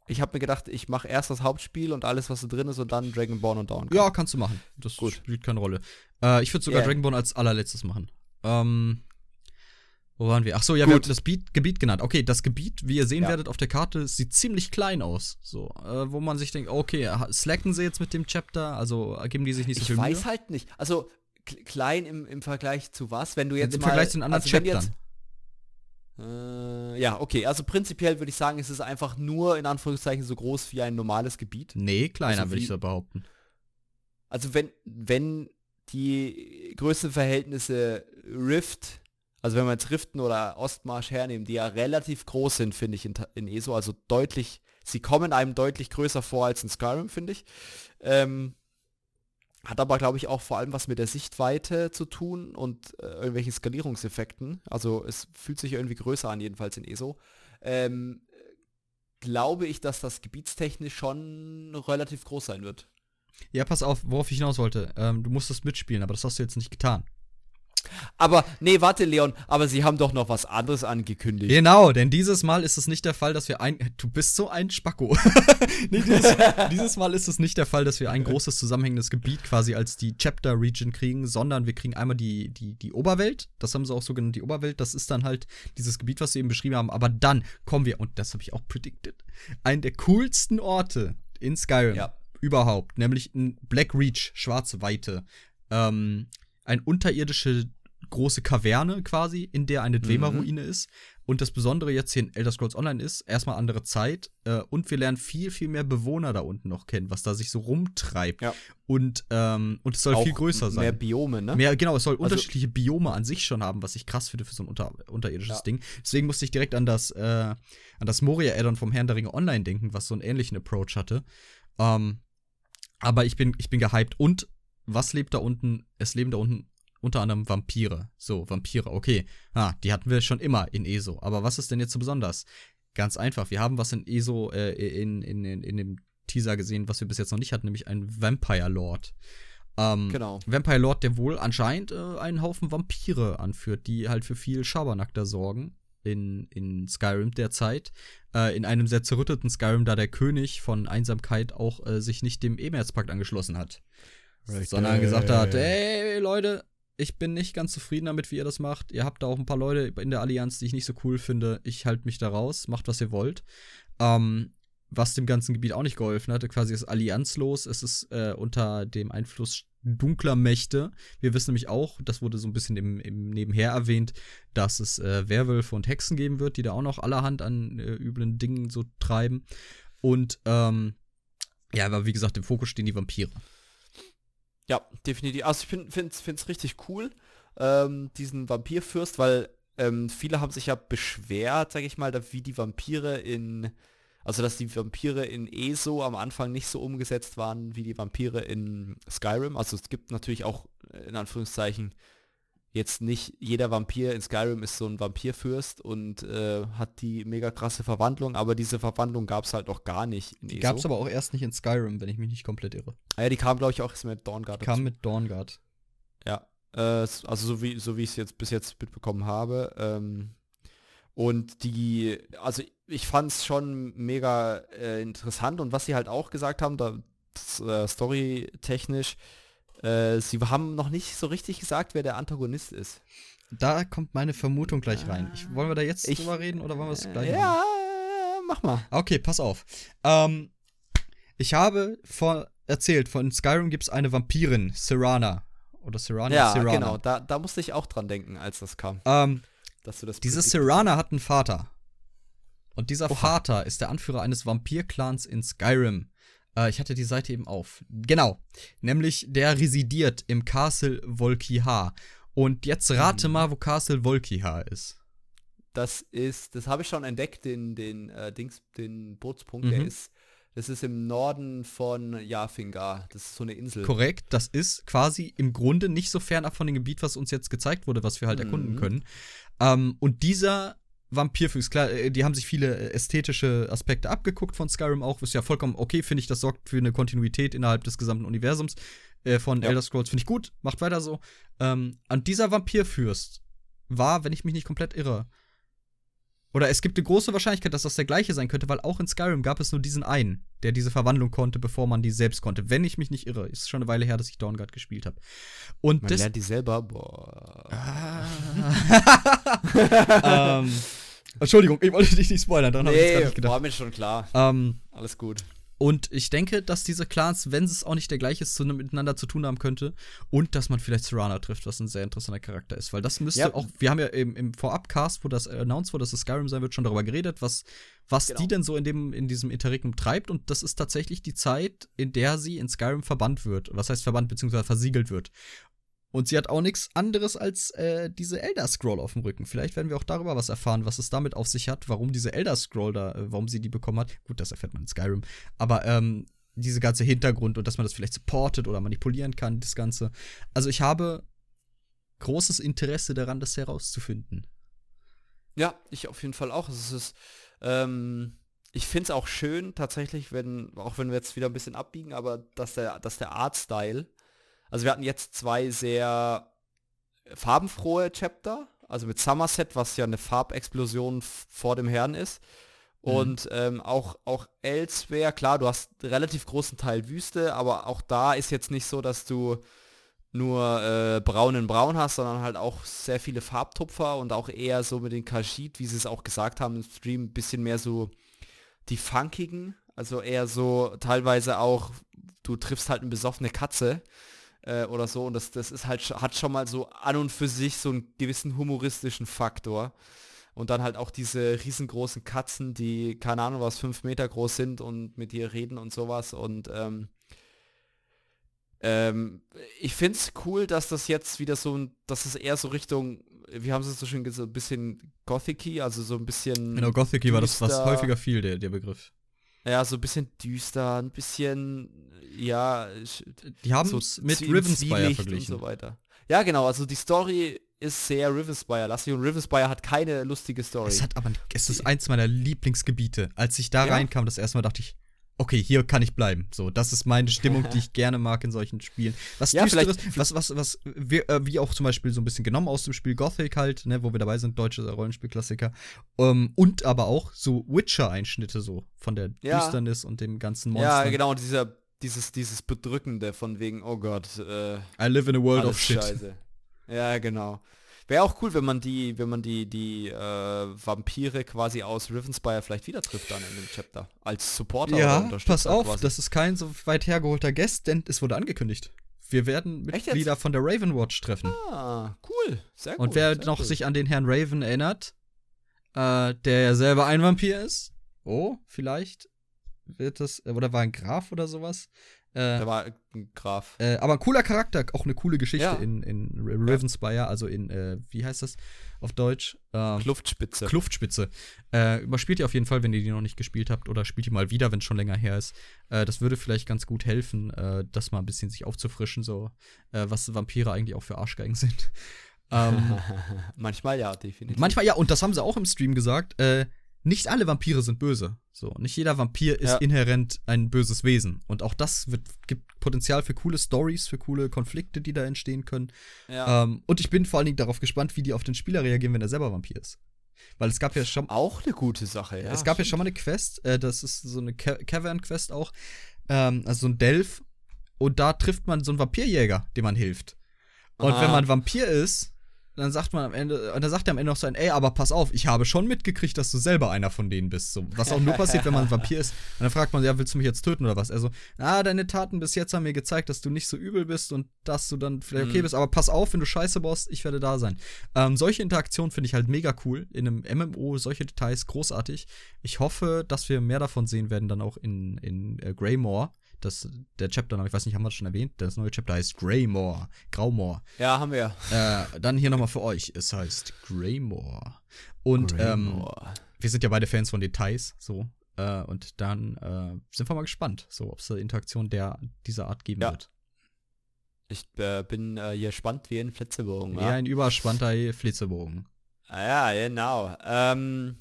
Ich habe mir gedacht, ich mache erst das Hauptspiel und alles, was da drin ist und dann Dragonborn und Dawn. ja, kannst du machen. Das Gut. spielt keine Rolle. Äh, ich würde sogar Yeah. Dragonborn als allerletztes machen. Ähm, wo waren wir? Ach so, ja, Gut. wir haben das Beat, Gebiet genannt. Okay, das Gebiet, wie ihr sehen Ja. werdet auf der Karte, sieht ziemlich klein aus. So, äh, wo man sich denkt, okay, slacken sie jetzt mit dem Chapter? Also äh, geben die sich nicht so Ich viel weiß Mühe? halt nicht. Also klein im, im Vergleich zu was? Wenn du jetzt Im mal, Vergleich zu den anderen also Chaptern. Äh, ja, okay. Also prinzipiell würde ich sagen, es ist einfach nur in Anführungszeichen so groß wie ein normales Gebiet. Nee, kleiner Also würde ich so behaupten. Also wenn, wenn die Größenverhältnisse Rift, also wenn wir jetzt Riften oder Ostmarsch hernehmen, die ja relativ groß sind, finde ich, in, in ESO, also deutlich, sie kommen einem deutlich größer vor als in Skyrim, finde ich. Ähm, hat aber, glaube ich, auch vor allem was mit der Sichtweite zu tun und äh, irgendwelchen Skalierungseffekten. Also es fühlt sich irgendwie größer an, jedenfalls in ESO. Ähm, glaube ich, dass das gebietstechnisch schon relativ groß sein wird. Ja, pass auf, worauf ich hinaus wollte. Ähm, du musstest mitspielen, aber das hast du jetzt nicht getan. Aber, nee, warte, Leon, aber sie haben doch noch was anderes angekündigt. Genau, denn dieses Mal ist es nicht der Fall, dass wir ein. Du bist so ein Spacko. nee, dieses, dieses Mal ist es nicht der Fall, dass wir ein großes zusammenhängendes Gebiet quasi als die Chapter Region kriegen, sondern wir kriegen einmal die, die, die Oberwelt. Das haben sie auch so genannt, die Oberwelt. Das ist dann halt dieses Gebiet, was sie eben beschrieben haben. Aber dann kommen wir, und das habe ich auch predicted, einen der coolsten Orte in Skyrim Ja. überhaupt, nämlich ein Black Reach, schwarze Weite. Ähm, eine unterirdische große Kaverne quasi, in der eine Dwemer-Ruine ist. Und das Besondere jetzt hier in Elder Scrolls Online ist, erstmal andere Zeit äh, und wir lernen viel, viel mehr Bewohner da unten noch kennen, was da sich so rumtreibt. Ja. Und, ähm, und es soll Auch viel größer sein. Mehr Biome, ne? Mehr, genau, es soll Also- unterschiedliche Biome an sich schon haben, was ich krass finde für so ein unter, unterirdisches Ja. Ding. Deswegen musste ich direkt an das, äh, an das Moria-Addon vom Herrn der Ringe Online denken, was so einen ähnlichen Approach hatte. Ähm, aber ich bin, ich bin gehypt. Und was lebt da unten? Es leben da unten unter anderem Vampire. So, Vampire, okay. Ah, die hatten wir schon immer in ESO. Aber was ist denn jetzt so besonders? Ganz einfach. Wir haben was in ESO, äh, in, in, in, in dem Teaser gesehen, was wir bis jetzt noch nicht hatten, nämlich einen Vampire Lord. Ähm, Genau. Vampire Lord, der wohl anscheinend äh, einen Haufen Vampire anführt, die halt für viel Schabernack da sorgen in, in Skyrim derzeit. Äh, in einem sehr zerrütteten Skyrim, da der König von Einsamkeit auch äh, sich nicht dem Emerzpakt angeschlossen hat. Sondern gesagt hat, ey Leute, ich bin nicht ganz zufrieden damit, wie ihr das macht. Ihr habt da auch ein paar Leute in der Allianz, die ich nicht so cool finde. Ich halte mich da raus, macht was ihr wollt. Ähm, was dem ganzen Gebiet auch nicht geholfen hat, quasi ist allianzlos. Es ist äh, unter dem Einfluss dunkler Mächte. Wir wissen nämlich auch, das wurde so ein bisschen im, im Nebenher erwähnt, dass es äh, Werwölfe und Hexen geben wird, die da auch noch allerhand an äh, üblen Dingen so treiben. Und ähm, ja, aber wie gesagt, im Fokus stehen die Vampire. Ja, definitiv. Also ich finde es richtig cool, ähm, diesen Vampirfürst, weil ähm, viele haben sich ja beschwert, sag ich mal, wie die Vampire in, also dass die Vampire in ESO am Anfang nicht so umgesetzt waren wie die Vampire in Skyrim. Also es gibt natürlich auch, äh, in Anführungszeichen, jetzt nicht jeder Vampir in Skyrim ist so ein Vampirfürst und äh, hat die mega krasse Verwandlung, aber diese Verwandlung gab es halt noch gar nicht in Die gab es aber auch erst nicht in Skyrim, wenn ich mich nicht komplett irre. ah, ja, die kam glaube ich auch erst mit Dawnguard. Kam mit Dawnguard. Ja, äh, also so wie, so wie ich es jetzt bis jetzt mitbekommen habe. Ähm, und die, also ich fand es schon mega äh, interessant und was sie halt auch gesagt haben, da äh, storytechnisch, äh, sie haben noch nicht so richtig gesagt, wer der Antagonist ist. Da kommt meine Vermutung gleich rein. Ich, wollen wir da jetzt Ich- drüber reden oder wollen wir es gleich Äh, machen? ja, mach mal. Okay, pass auf. Ähm, ich habe vor erzählt, von Skyrim gibt es eine Vampirin, Serana. Oder Serana? Ja, Serana. genau. Da, da musste ich auch dran denken, als das kam. Ähm, Dass du das diese Serana hat einen Vater. Und dieser Oha. Vater ist der Anführer eines Vampir-Clans in Skyrim. Äh, ich hatte die Seite eben auf. Genau. Nämlich, der residiert im Castle Volkihar. Und jetzt rate Mhm. mal, wo Castle Volkihar ist. Das ist, das habe ich schon entdeckt, den, den äh, Dings, den Bootspunkt, der Mhm. ist, das ist im Norden von Jafingar. Das ist so eine Insel. Korrekt, das ist quasi im Grunde nicht so fern ab von dem Gebiet, was uns jetzt gezeigt wurde, was wir halt erkunden Mhm. können. Ähm, und dieser Vampirfüchs, klar, äh, die haben sich viele äh, ästhetische Aspekte abgeguckt von Skyrim auch, ist ja vollkommen okay, finde ich, das sorgt für eine Kontinuität innerhalb des gesamten Universums äh, von Ja. Elder Scrolls, finde ich gut, macht weiter so. Ähm, und dieser Vampirfürst war, wenn ich mich nicht komplett irre, oder es gibt eine große Wahrscheinlichkeit, dass das der gleiche sein könnte, weil auch in Skyrim gab es nur diesen einen, der diese Verwandlung konnte, bevor man die selbst konnte. Wenn ich mich nicht irre. Ist schon eine Weile her, dass ich Dawnguard gespielt habe. Und Man das. lernt die selber. Boah. Ah. ähm, Entschuldigung, ich wollte dich nicht spoilern, daran habe ich jetzt gar Nee, nicht gedacht. war mir schon klar. Ähm, Alles gut. Und ich denke, dass diese Clans, wenn es auch nicht der gleiche ist, zu, miteinander zu tun haben könnte. Und dass man vielleicht Serana trifft, was ein sehr interessanter Charakter ist. Weil das müsste Ja. auch, wir haben ja im, im Vorabcast, wo das announced wurde, dass es Skyrim sein wird, schon darüber geredet, was, was Genau. die denn so in, dem, in diesem Interregnum treibt. Und das ist tatsächlich die Zeit, in der sie in Skyrim verbannt wird. Was heißt verbannt, beziehungsweise versiegelt wird. Und sie hat auch nichts anderes als äh, diese Elder Scroll auf dem Rücken. Vielleicht werden wir auch darüber was erfahren, was es damit auf sich hat, warum diese Elder Scroll da, äh, warum sie die bekommen hat. Gut, das erfährt man in Skyrim. Aber ähm, diese ganze Hintergrund und dass man das vielleicht supportet oder manipulieren kann, das Ganze. Also ich habe großes Interesse daran, das herauszufinden. Ja, ich auf jeden Fall auch. Es ist, ähm, ich finde es auch schön tatsächlich, wenn, auch wenn wir jetzt wieder ein bisschen abbiegen, aber dass der, dass der Artstyle, also wir hatten jetzt zwei sehr farbenfrohe Chapter, also mit Somerset, was ja eine Farbexplosion vor dem Herrn ist. Mhm. Und ähm, auch, auch Elsewhere, klar, du hast einen relativ großen Teil Wüste, aber auch da ist jetzt nicht so, dass du nur äh, braun in braun hast, sondern halt auch sehr viele Farbtupfer und auch eher so mit den Kashid, wie sie es auch gesagt haben im Stream, ein bisschen mehr so die funkigen, also eher so teilweise auch, du triffst halt eine besoffene Katze äh, oder so und das, das ist halt, hat schon mal so an und für sich so einen gewissen humoristischen Faktor. Und dann halt auch diese riesengroßen Katzen, die, keine Ahnung was, fünf Meter groß sind und mit dir reden und sowas. Und ähm, ähm, ich finde es cool, dass das jetzt wieder so ein, dass es eher so Richtung, wie haben sie es so schön gesagt, so ein bisschen Gothic also so ein bisschen, Genau, Gothic war das, was häufiger fiel, der, der Begriff. Ja, so ein bisschen düster, ein bisschen, ja, Die haben so es mit Zwie- im Rivenspire verglichen. Und so weiter. Ja, genau, also die Story ist sehr Rivenspire-lastig und Rivenspire hat keine lustige Story. Es hat aber, es ist eins meiner Lieblingsgebiete. Als ich da Ja? reinkam, das erste Mal dachte ich, okay, hier kann ich bleiben. So, das ist meine Stimmung, die ich gerne mag in solchen Spielen. Was Ja, Düsteres, was, was, was, wir, äh, wie auch zum Beispiel so ein bisschen genommen aus dem Spiel Gothic halt, ne, wo wir dabei sind, deutsche Rollenspielklassiker. Ähm, und aber auch so Witcher-Einschnitte so von der Ja. Düsternis und dem ganzen Monster. ja, genau, und dieser, dieses, dieses Bedrückende von wegen, oh Gott, äh, I live in a world of shit. scheiße. Ja, genau. Wäre auch cool, wenn man die, wenn man die, die äh, Vampire quasi aus Rivenspire vielleicht wieder trifft dann in dem Chapter. Als Supporter oder Ja, Unterstützer pass auf, quasi. das ist kein so weit hergeholter Guest, denn es wurde angekündigt. Wir werden? Mitglieder von der Ravenwatch treffen. Ah, cool. Sehr gut. Und wer noch cool. sich an den Herrn Raven erinnert, äh, der ja selber ein Vampir ist, oh, vielleicht wird das, äh, oder war ein Graf oder sowas. Äh, Der war ein Graf. äh, aber ein cooler Charakter, auch eine coole Geschichte Ja. in, in R- Ravenspire, also in, äh, wie heißt das auf Deutsch? Ähm, Kluftspitze. Kluftspitze. Äh, überspielt ihr auf jeden Fall, wenn ihr die noch nicht gespielt habt, oder spielt ihr mal wieder, wenn es schon länger her ist. Äh, das würde vielleicht ganz gut helfen, äh, das mal ein bisschen sich aufzufrischen, so äh, was Vampire eigentlich auch für Arschgeigen sind. ähm, Manchmal ja, definitiv. Manchmal ja, und das haben sie auch im Stream gesagt, äh, nicht alle Vampire sind böse. So, nicht jeder Vampir ist Ja. inhärent ein böses Wesen. Und auch das wird, gibt Potenzial für coole Stories, für coole Konflikte, die da entstehen können. ja. Ähm, und ich bin vor allen Dingen darauf gespannt, wie die auf den Spieler reagieren, wenn er selber Vampir ist. Weil es gab ja schon, auch eine gute Sache, ja. es gab ja schon mal eine Quest, äh, das ist so eine Ca Cavern-Quest auch, ähm, also so ein Delph. Und da trifft man so einen Vampirjäger, dem man hilft. Und Ah. wenn man Vampir ist, dann sagt man am Ende, und dann sagt er am Ende noch so ein, ey, aber pass auf, ich habe schon mitgekriegt, dass du selber einer von denen bist. So, was auch nur passiert, wenn man ein Vampir ist. Und dann fragt man, ja, willst du mich jetzt töten oder was? Also, na, deine Taten bis jetzt haben mir gezeigt, dass du nicht so übel bist und dass du dann vielleicht okay Mhm. bist, aber pass auf, wenn du Scheiße baust, ich werde da sein. Ähm, solche Interaktionen finde ich halt mega cool. In einem MMO, solche Details, großartig. Ich hoffe, dass wir mehr davon sehen werden, dann auch in, in äh, Greymore. Das, der Chapter, ich weiß nicht, haben wir das schon erwähnt? Das neue Chapter heißt Greymore. Graumore. Ja, haben wir. Äh, dann hier nochmal für euch. Es heißt Greymore. Und ähm, Greymore. wir sind ja beide Fans von Details, so. Äh, und dann äh, sind wir mal gespannt, so, ob es eine Interaktion der, dieser Art geben Ja. wird. Ich äh, bin äh, hier spannend wie ein Flitzebogen. Eher wa? ein überspannter Flitzebogen. Ah, ja, genau. Ähm,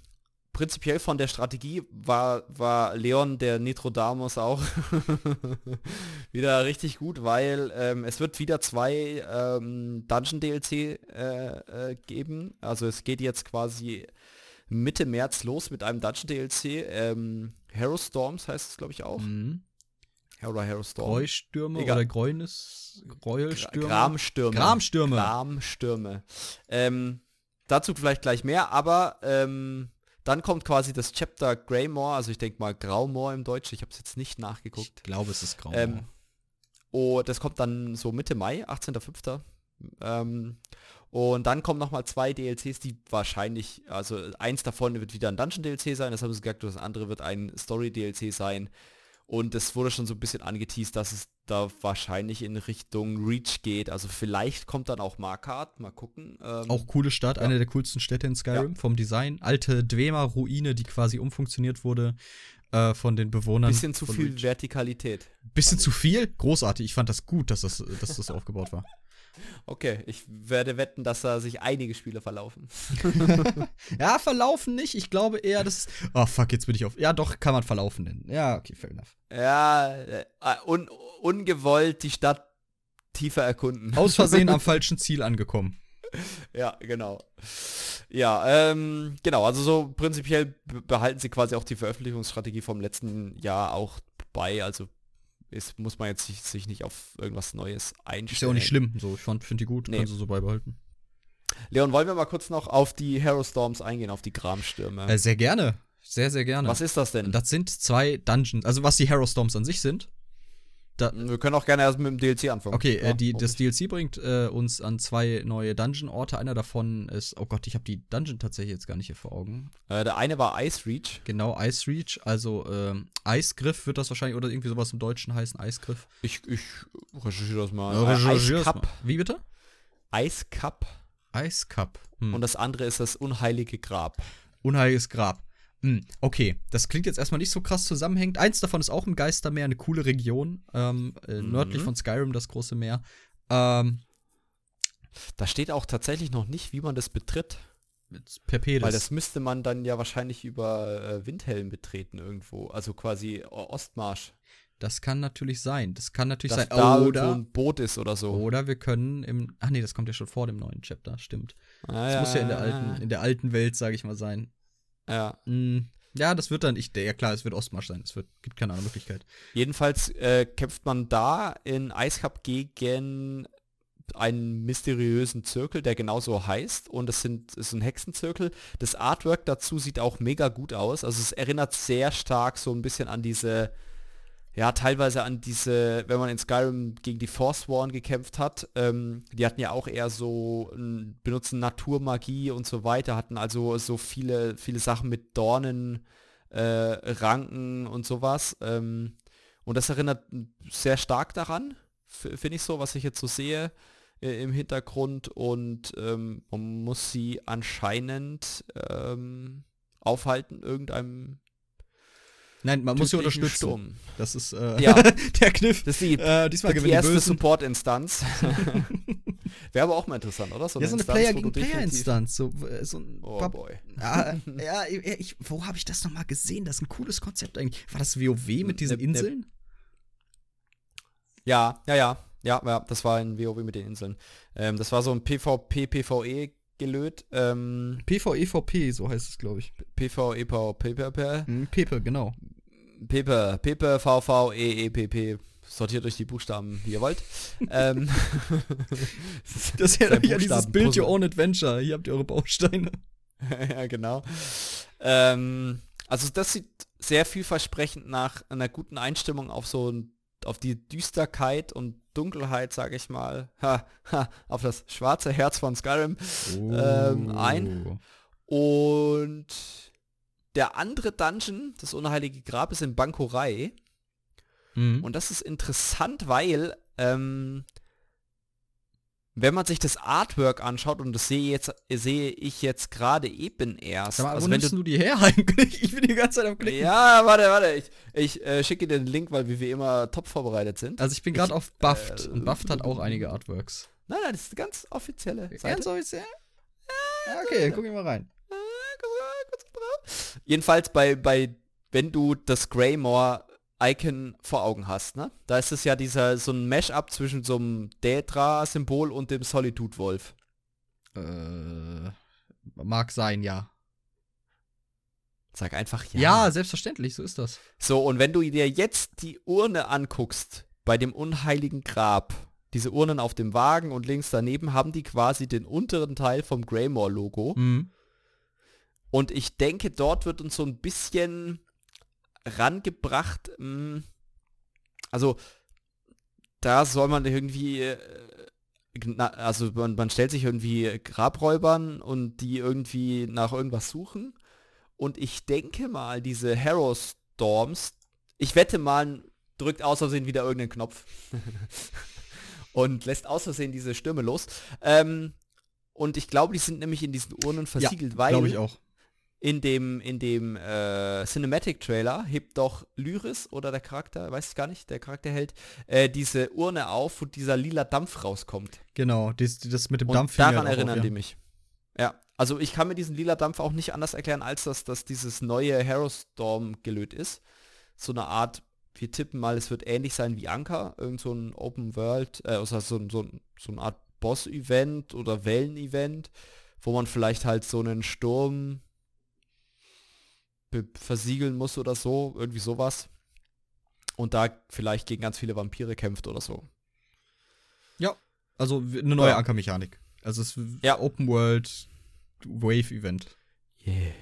prinzipiell von der Strategie war, war Leon der Nitrodamus auch wieder richtig gut, weil ähm, es wird wieder zwei ähm, Dungeon-DLC äh, äh, geben. Also es geht jetzt quasi Mitte März los mit einem Dungeon-DLC. Ähm, Hero Storms heißt es, glaube ich, auch. Mhm. Oder Hero Storm. Gräustürme Egal. oder Gräunis, Gräuelstürme? Gramstürme. Gramstürme. Gramstürme. Ähm, dazu vielleicht gleich mehr, aber ähm, dann kommt quasi das Chapter Greymore, also ich denke mal Graumore im Deutsch, ich habe es jetzt nicht nachgeguckt. Ich glaube, es ist grau. Ähm, oh, das kommt dann so Mitte Mai, 18.05. Ähm, und dann kommen nochmal zwei DLCs, die wahrscheinlich, also eins davon wird wieder ein Dungeon-DLC sein, das haben sie gesagt, das andere wird ein Story-DLC sein. Und es wurde schon so ein bisschen angeteased, dass es da wahrscheinlich in Richtung Reach geht. Also vielleicht kommt dann auch Markart, mal gucken. Ähm, auch coole Stadt, ja. eine der coolsten Städte in Skyrim, vom Design. Alte Dwemer-Ruine, die quasi umfunktioniert wurde äh, von den Bewohnern. bisschen zu viel Reach. Vertikalität. Bisschen zu viel? Großartig. Ich fand das gut, dass das, dass das so aufgebaut war. Okay, ich werde wetten, dass da sich einige Spiele verlaufen. Ja, verlaufen nicht. Ich glaube eher, das ist. Oh, fuck, jetzt bin ich auf. Ja, doch, kann man verlaufen nennen. Ja, okay, fair enough. Ja, äh, un ungewollt die Stadt tiefer erkunden. Aus Versehen am falschen Ziel angekommen. Ja, genau. Ja, ähm, genau, also so prinzipiell be- behalten sie quasi auch die Veröffentlichungsstrategie vom letzten Jahr auch bei, also ist, muss man jetzt sich, sich nicht auf irgendwas Neues einstellen. Ist ja auch nicht schlimm. So, ich finde die gut. Nee. Können sie so beibehalten. Leon, wollen wir mal kurz noch auf die Hero Storms eingehen, auf die Gramstürme? Äh, sehr gerne. Sehr, sehr gerne. Was ist das denn? Das sind zwei Dungeons. Also, was die Hero Storms an sich sind. Wir können auch gerne erst mit dem DLC anfangen. Okay, Ja, äh, die, das? DLC bringt äh, uns an zwei neue Dungeon-Orte. Einer davon ist, oh Gott, ich habe die Dungeon tatsächlich jetzt gar nicht hier vor Augen. Äh, der eine war Ice Reach. Genau, Ice Reach, also ähm, Eisgriff wird das wahrscheinlich oder irgendwie sowas im Deutschen heißen, Eisgriff. Ich, ich recherchiere das mal. Ja, Äh, Ice Cup. mal. Wie bitte? Ice Cup. Eiscup. Hm. Und das andere ist das unheilige Grab. Unheiliges Grab. Hm, okay, das klingt jetzt erstmal nicht so krass zusammenhängend. Eins davon ist auch im Geistermeer, eine coole Region, ähm, äh, Mhm. nördlich von Skyrim, das große Meer. Ähm, Da steht auch tatsächlich noch nicht, wie man das betritt. mit Perpedes. Weil das müsste man dann ja wahrscheinlich über äh, Windhelm betreten irgendwo. Also quasi Ostmarsch. Das kann natürlich sein. Das kann natürlich Dass sein. da Oder, ein Boot ist oder so. oder wir können im. Ach nee, das kommt ja schon vor dem neuen Chapter, stimmt. Ah, Das muss ja in der alten, in der alten Welt, sage ich mal, sein. Ja. Hm, ja, das wird dann. Ich, ja klar, es wird Ostmarsch sein. Es wird, gibt keine andere Möglichkeit. Jedenfalls äh, kämpft man da in Ice Cup gegen einen mysteriösen Zirkel, der genauso heißt. Und es sind es ist ein Hexenzirkel. Das Artwork dazu sieht auch mega gut aus. Also es erinnert sehr stark so ein bisschen an diese, ja, teilweise an diese, wenn man in Skyrim gegen die Forsworn gekämpft hat, ähm, die hatten ja auch eher so, benutzen Naturmagie und so weiter, hatten also so viele, viele Sachen mit Dornen, äh, Ranken und sowas. Ähm, und das erinnert sehr stark daran, finde ich so, was ich jetzt so sehe äh, im Hintergrund. Und ähm, man muss sie anscheinend ähm, aufhalten, irgendeinem Nein, man muss sie unterstützen. Sturm. Das ist äh, Ja. der Kniff. Das ist die, Äh, diesmal die die erste. Support-Instanz. Wäre aber auch mal interessant, oder? ja, so eine Instanz, Player gegen Player-Instanz. So, so ein Oh Pap- boy. Ja, ja, ich, wo habe ich das nochmal gesehen? Das ist ein cooles Konzept eigentlich. War das WoW mit diesen Ne- ne- Inseln? Ja, ja, ja. Ja, ja, das war ein WoW mit den Inseln. Ähm, das war so ein PvP-PvE gelöt. Ähm, PvEVP, so heißt es, glaube ich. PvE, PvP, Hm, Pepe, genau. Pepe, Pepe, VV, EEPP, sortiert euch die Buchstaben, wie ihr wollt. ähm, das ist ja, ja dieses Build Your Own Adventure. Hier habt ihr eure Bausteine. ja, genau. Ähm, also das sieht sehr vielversprechend nach einer guten Einstimmung auf so ein, auf die Düsterkeit und Dunkelheit, sage ich mal, ha, ha, auf das schwarze Herz von Skyrim oh. ähm, ein. Und der andere Dungeon, das unheilige Grab, ist in Bankorei. Mhm. Und das ist interessant, weil ähm, wenn man sich das Artwork anschaut, und das sehe, jetzt, sehe ich jetzt gerade eben erst. Aber also wo wenn du, du die her eigentlich? Ich bin die ganze Zeit am Klicken. Ja, warte, warte. Ich, ich äh, schicke dir den Link, weil wir wie immer top vorbereitet sind. Also ich bin gerade auf Buffed. Äh, und Buffed hat auch einige Artworks. Nein, nein, das ist eine ganz offizielle Seite. Ganz offiziell? Ja, okay, dann guck ich mal rein. Jedenfalls bei, bei, wenn du das Greymore Icon vor Augen hast, ne? Da ist es ja dieser so ein Mash-up zwischen so einem Daedra-Symbol und dem Solitude-Wolf. Äh, mag sein, ja. Sag einfach ja. Ja, selbstverständlich, so ist das. So, und wenn du dir jetzt die Urne anguckst, bei dem unheiligen Grab, diese Urnen auf dem Wagen und links daneben haben die quasi den unteren Teil vom Greymore-Logo. Mhm. Und ich denke, dort wird uns so ein bisschen rangebracht. Hm, also da soll man irgendwie, äh, also man, man stellt sich irgendwie Grabräubern und die irgendwie nach irgendwas suchen. Und ich denke mal, diese Harrow Storms, ich wette mal, drückt aus Versehen wieder irgendeinen Knopf und lässt aus Versehen diese Stürme los. Ähm, und ich glaube, die sind nämlich in diesen Urnen versiegelt, ja, weil glaube ich auch in dem, in dem äh, Cinematic-Trailer hebt doch Lyris oder der Charakter, weiß ich gar nicht, der Charakter hält, äh, diese Urne auf, wo dieser lila Dampf rauskommt. Genau, das, das mit dem Und Dampf. Daran erinnern auf, ja. die mich. Ja, also ich kann mir diesen lila Dampf auch nicht anders erklären, als dass, dass dieses neue Harrowstorm gelöt ist. So eine Art, wir tippen mal, es wird ähnlich sein wie Anker, irgend so ein Open World, äh, also so, so, so eine Art Boss-Event oder Wellen-Event, wo man vielleicht halt so einen Sturm versiegeln muss oder so, irgendwie sowas. Und da vielleicht gegen ganz viele Vampire kämpft oder so. Ja, also eine neue ja. Ankermechanik. Also es ist ja. Open World Wave Event. Yeah.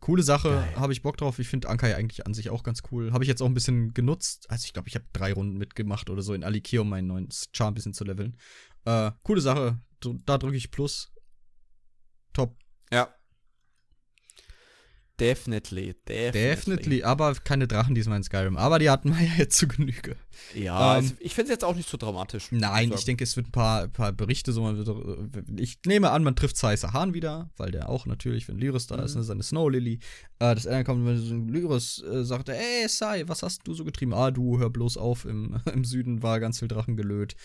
Coole Sache, habe ich Bock drauf. Ich finde Anker ja eigentlich an sich auch ganz cool. Habe ich jetzt auch ein bisschen genutzt. Also ich glaube, ich habe drei Runden mitgemacht oder so in Alikir, um meinen neuen Charm ein bisschen zu leveln. Äh, coole Sache. Da drücke ich Plus. Top. Ja, Definitely, definitely. Definitely, aber keine Drachen diesmal in Skyrim. Aber die hatten wir ja jetzt zu Genüge. Ja, ähm, ich finde es jetzt auch nicht so dramatisch. Nein, ich denke, es wird ein paar, paar Berichte so. Wird, ich nehme an, man trifft Sai Sahan wieder, weil der auch natürlich, wenn Lyris da mhm. ist, ne, seine Snow Lily. Äh, das Ende kommt, wenn so Lyris äh, sagt, ey Sai, was hast du so getrieben? Ah, du, hör bloß auf, im, im Süden war ganz viel Drachen gelöt.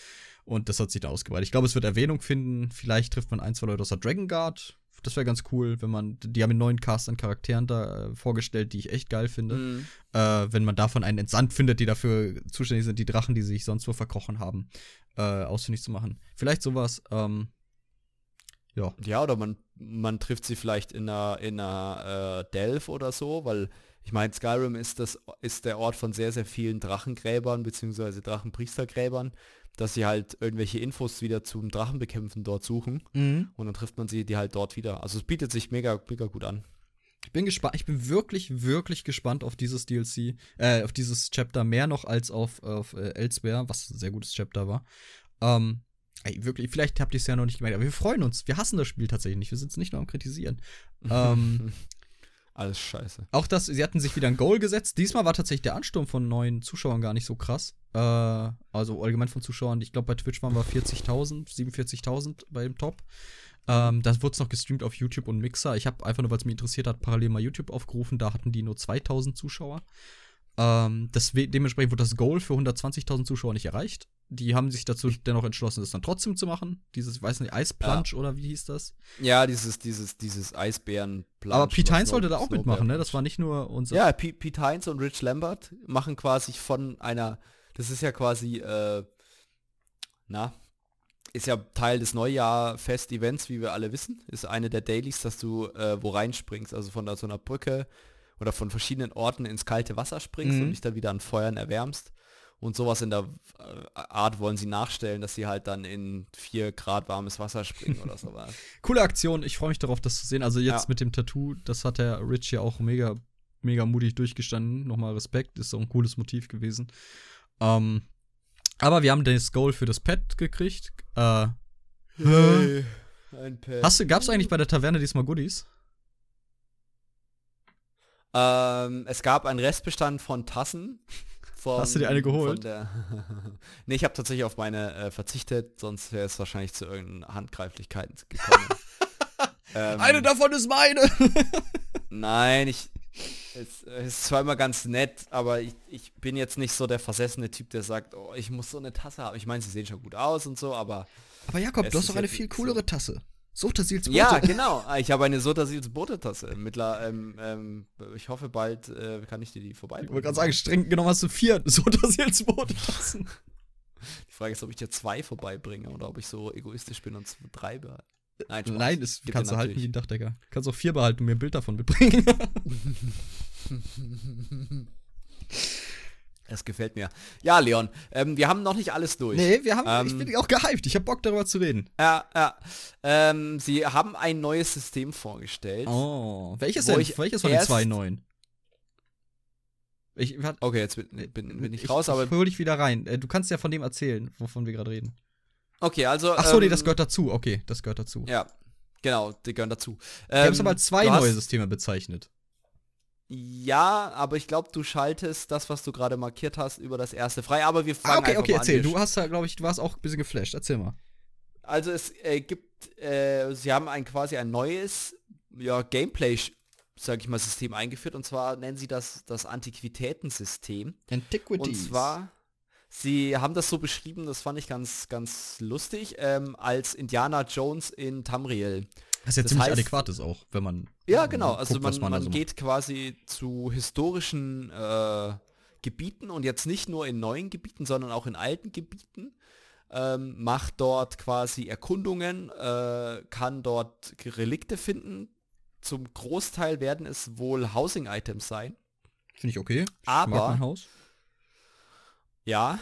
Und das hat sich da ausgebreitet. Ich glaube, es wird Erwähnung finden. Vielleicht trifft man ein, zwei Leute aus der Dragon Guard das wäre ganz cool, wenn man, die haben einen neuen Cast an Charakteren da äh, vorgestellt, die ich echt geil finde. Mhm. Äh, wenn man davon einen entsandt findet, die dafür zuständig sind, die Drachen, die sich sonst wo verkrochen haben, äh, ausfindig zu machen. Vielleicht sowas, ähm, ja. Ja, oder man, man trifft sie vielleicht in einer, in einer äh, Delph oder so, weil ich meine, Skyrim ist, das, ist der Ort von sehr, sehr vielen Drachengräbern bzw. Drachenpriestergräbern dass sie halt irgendwelche Infos wieder zum Drachenbekämpfen dort suchen mhm. und dann trifft man sie die halt dort wieder. Also es bietet sich mega, mega gut an. Ich bin gespannt, ich bin wirklich, wirklich gespannt auf dieses DLC, äh, auf dieses Chapter mehr noch als auf, auf äh, Elsewhere, was ein sehr gutes Chapter war. Ähm, ey, wirklich, vielleicht habt ihr es ja noch nicht gemerkt, aber wir freuen uns. Wir hassen das Spiel tatsächlich nicht. Wir sind es nicht nur am Kritisieren. ähm, Alles scheiße. Auch das, sie hatten sich wieder ein Goal gesetzt. Diesmal war tatsächlich der Ansturm von neuen Zuschauern gar nicht so krass. Äh, also allgemein von Zuschauern. Ich glaube, bei Twitch waren wir 40.000, 47.000 bei dem Top. Ähm, das wurde noch gestreamt auf YouTube und Mixer. Ich habe einfach nur, weil es mich interessiert hat, parallel mal YouTube aufgerufen. Da hatten die nur 2000 Zuschauer. Ähm, das, dementsprechend wurde das Goal für 120.000 Zuschauer nicht erreicht. Die haben sich dazu dennoch entschlossen, das dann trotzdem zu machen. Dieses, ich weiß nicht, Eisplunge ja. oder wie hieß das? Ja, dieses, dieses, dieses eisbären Aber Pete Heinz wollte da auch mitmachen, ne? Das war nicht nur unser. Ja, P Pete Heinz und Rich Lambert machen quasi von einer, das ist ja quasi, äh, na, ist ja Teil des Neujahr-Fest-Events, wie wir alle wissen. Ist eine der Dailies, dass du äh, wo reinspringst, also von da, so einer Brücke oder von verschiedenen Orten ins kalte Wasser springst mhm. und dich dann wieder an Feuern erwärmst. Und sowas in der äh, Art wollen sie nachstellen, dass sie halt dann in 4 Grad warmes Wasser springen oder sowas. Coole Aktion, ich freue mich darauf, das zu sehen. Also jetzt Ja. mit dem Tattoo, das hat der Rich ja auch mega, mega mutig durchgestanden. Nochmal Respekt, ist auch ein cooles Motiv gewesen. Ähm, aber wir haben das Goal für das Pet gekriegt. Äh, Hey, ein Pet. hast du, gab's eigentlich bei der Taverne diesmal Goodies? Ähm, es gab einen Restbestand von Tassen. Vom, Hast du dir eine geholt? Nee, ich habe tatsächlich auf meine äh, verzichtet, sonst wäre es wahrscheinlich zu irgendeinen Handgreiflichkeiten gekommen. ähm, davon ist meine! Nein, ich. Es es ist zwar immer ganz nett, aber ich, ich bin jetzt nicht so der versessene Typ, der sagt, oh, ich muss so eine Tasse haben. Ich meine, sie sehen schon gut aus und so, aber. Aber Jakob, du hast ist doch eine viel coolere so. Tasse. Sotasils Ja, genau. Ich habe eine Sotasils Bote-Tasse. Mittler, ähm, ähm, ich hoffe, bald äh, kann ich dir die vorbei. Ich wollte gerade sagen, streng genommen hast du vier Sotasils Tassen. Die Frage ist, ob ich dir zwei vorbeibringe oder ob ich so egoistisch bin und drei behalte. Nein, Spaß. Nein, das Gibt kannst du halten wie ein Dachdecker. Kannst auch vier behalten und mir ein Bild davon mitbringen. Das gefällt mir. Ja, Leon, ähm, wir haben noch nicht alles durch. nee, wir haben, ich Ähm, bin auch gehypt. Ich hab Bock darüber zu reden. Ja, ja. Ähm, sie haben ein neues System vorgestellt. Oh, welches denn? ich Welches von den zwei neuen? Ich, warte, Okay, jetzt bin, bin, bin ich raus, aber Ich hol dich wieder rein. Äh, Du kannst ja von dem erzählen, wovon wir gerade reden. okay, also. Ach so, nee, ähm, das gehört dazu. Okay, das gehört dazu. Ja, genau, die gehören dazu. Wir haben es Ähm, aber als zwei neue Systeme bezeichnet. Ja, aber ich glaube, du schaltest das, was du gerade markiert hast, über das erste frei. Aber wir fangen Ah, okay, okay, erzähl. Du hast da, glaube ich, du warst auch ein bisschen geflasht. Erzähl mal. Also es äh, gibt, äh, sie haben ein quasi ein neues ja, Gameplay, sag ich mal, System eingeführt und zwar nennen sie das das Antiquitätensystem. Und zwar, sie haben das so beschrieben, das fand ich ganz, ganz lustig, ähm, als Indiana Jones in Tamriel. Was ja das ziemlich heißt- adäquat ist auch, wenn man. Ja, genau. Also guckt, man, man man so macht. geht quasi zu historischen äh, Gebieten und jetzt nicht nur in neuen Gebieten, sondern auch in alten Gebieten. Ähm, macht dort quasi Erkundungen, äh, kann dort Relikte finden. Zum Großteil werden es wohl Housing-Items sein. Finde ich okay. Ich Aber-. Ja.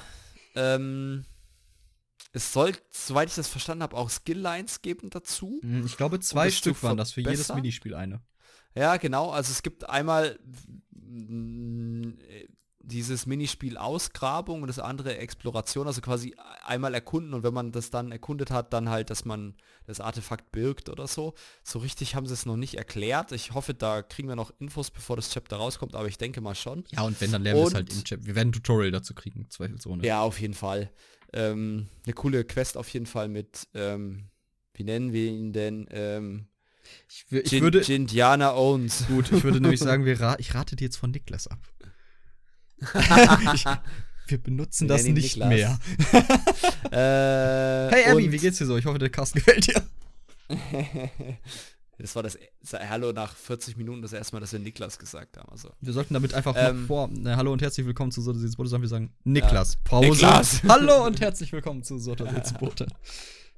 Ähm, es soll, soweit ich das verstanden habe, auch Skill-Lines geben dazu. Hm, Ich glaube, zwei Stück waren das für jedes? Minispiel eine. Ja, genau. Also es gibt einmal mm, dieses Minispiel Ausgrabung und das andere Exploration, also quasi einmal erkunden und wenn man das dann erkundet hat, dann halt, dass man das Artefakt birgt oder so. So richtig haben sie es noch nicht erklärt. Ich hoffe, da kriegen wir noch Infos, bevor das Chapter rauskommt, aber ich denke mal schon. Ja, und wenn, dann lernen wir es halt im Chat. Wir werden ein Tutorial dazu kriegen, zweifelsohne. Ja, auf jeden Fall. Ähm, eine coole Quest auf jeden Fall mit, ähm, wie nennen wir ihn denn? Ähm, Ich, ich Jin- würde. Jindiana Owns. Gut, ich würde nämlich sagen, wir ra ich rate dir jetzt von Niklas ab. ich, wir benutzen Wir das nicht Niklas. mehr. äh, Hey Abby, wie geht's dir so? Ich hoffe, der Cast gefällt dir. das war das Hallo nach 40 Minuten das erste Mal, dass wir Niklas gesagt haben. Also. Wir sollten damit einfach Ähm, vor. Ne, hallo und herzlich willkommen zu Soda Bote sagen. Wir sagen Niklas. Ja. Pause. Niklas. Hallo und herzlich willkommen zu Soda Bote.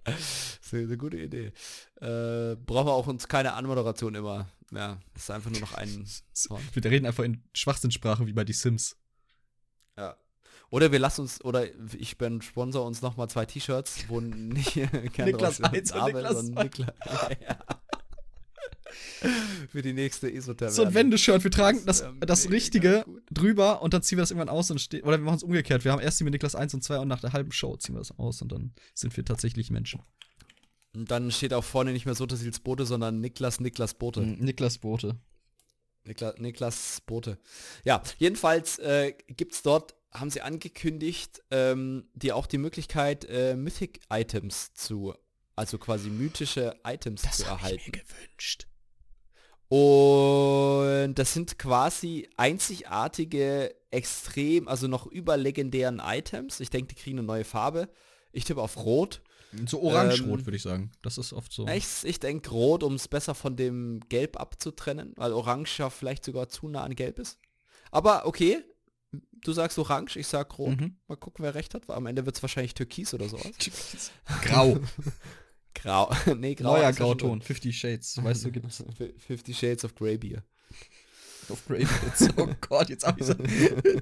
Das ist eine gute Idee. Äh, brauchen wir auch uns keine Anmoderation immer. Ja, das ist einfach nur noch ein. Wir reden einfach in Schwachsinnssprache wie bei die Sims. Ja. Oder wir lassen uns, oder ich bin Sponsor uns nochmal zwei T-Shirts, wo nicht Niklas drauf eins und Name, Niklas sondern zwei. Niklas. ja. Für die nächste Esoterra. So ein Wendeshirt. Wir tragen das, das mega Richtige drüber und dann ziehen wir das irgendwann aus und stehen. Oder wir machen es umgekehrt. Wir haben erst die mit Niklas 1 und 2 und nach der halben Show ziehen wir das aus und dann sind wir tatsächlich Menschen. Und dann steht auch vorne nicht mehr Sotasils Bote, sondern Niklas Niklas Bote. Niklas Bote. Nikla Niklas Bote. Ja, jedenfalls äh, gibt es dort, haben sie angekündigt, ähm, dir auch die Möglichkeit, äh, Mythic-Items zu, also quasi mythische Items zu erhalten. gewünscht. Und das sind quasi einzigartige, extrem, also noch überlegendären Items. Ich denke, die kriegen eine neue Farbe. Ich tippe auf Rot. So orange-rot, Ähm, würde ich sagen. Das ist oft so. Ich, ich denke Rot, um es besser von dem Gelb abzutrennen, weil Orange ja vielleicht sogar zu nah an Gelb ist. Aber okay, du sagst Orange, ich sag Rot. Mhm. Mal gucken, wer recht hat, weil am Ende wird es wahrscheinlich Türkis oder sowas. Grau. Grau. nee, Grau. Neuer Grauton. 50 Shades. Weißt du, gibt's. Fifty Shades of Grey Beer. Upgrade Hits. Oh Gott, jetzt hab ich so.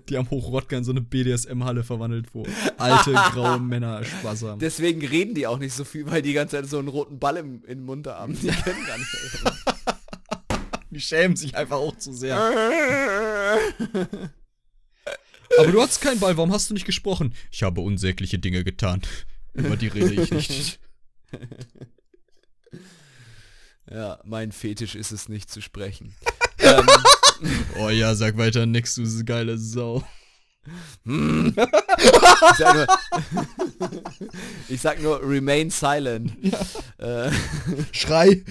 Die haben Hochrodka in so eine BDSM-Halle verwandelt, wo alte, graue Männer Spaß haben. Deswegen reden die auch nicht so viel, weil die ganze Zeit so einen roten Ball im, im Mund haben. Die können gar nicht. Die schämen sich einfach auch zu sehr. Aber du hattest keinen Ball, warum hast du nicht gesprochen? Ich habe unsägliche Dinge getan. Über die rede ich nicht. Ja, mein Fetisch ist es nicht zu sprechen. ähm, oh ja, sag weiter nix, du geile Sau. ich, sag nur, ich sag nur, remain silent. Ja. Äh, Schrei.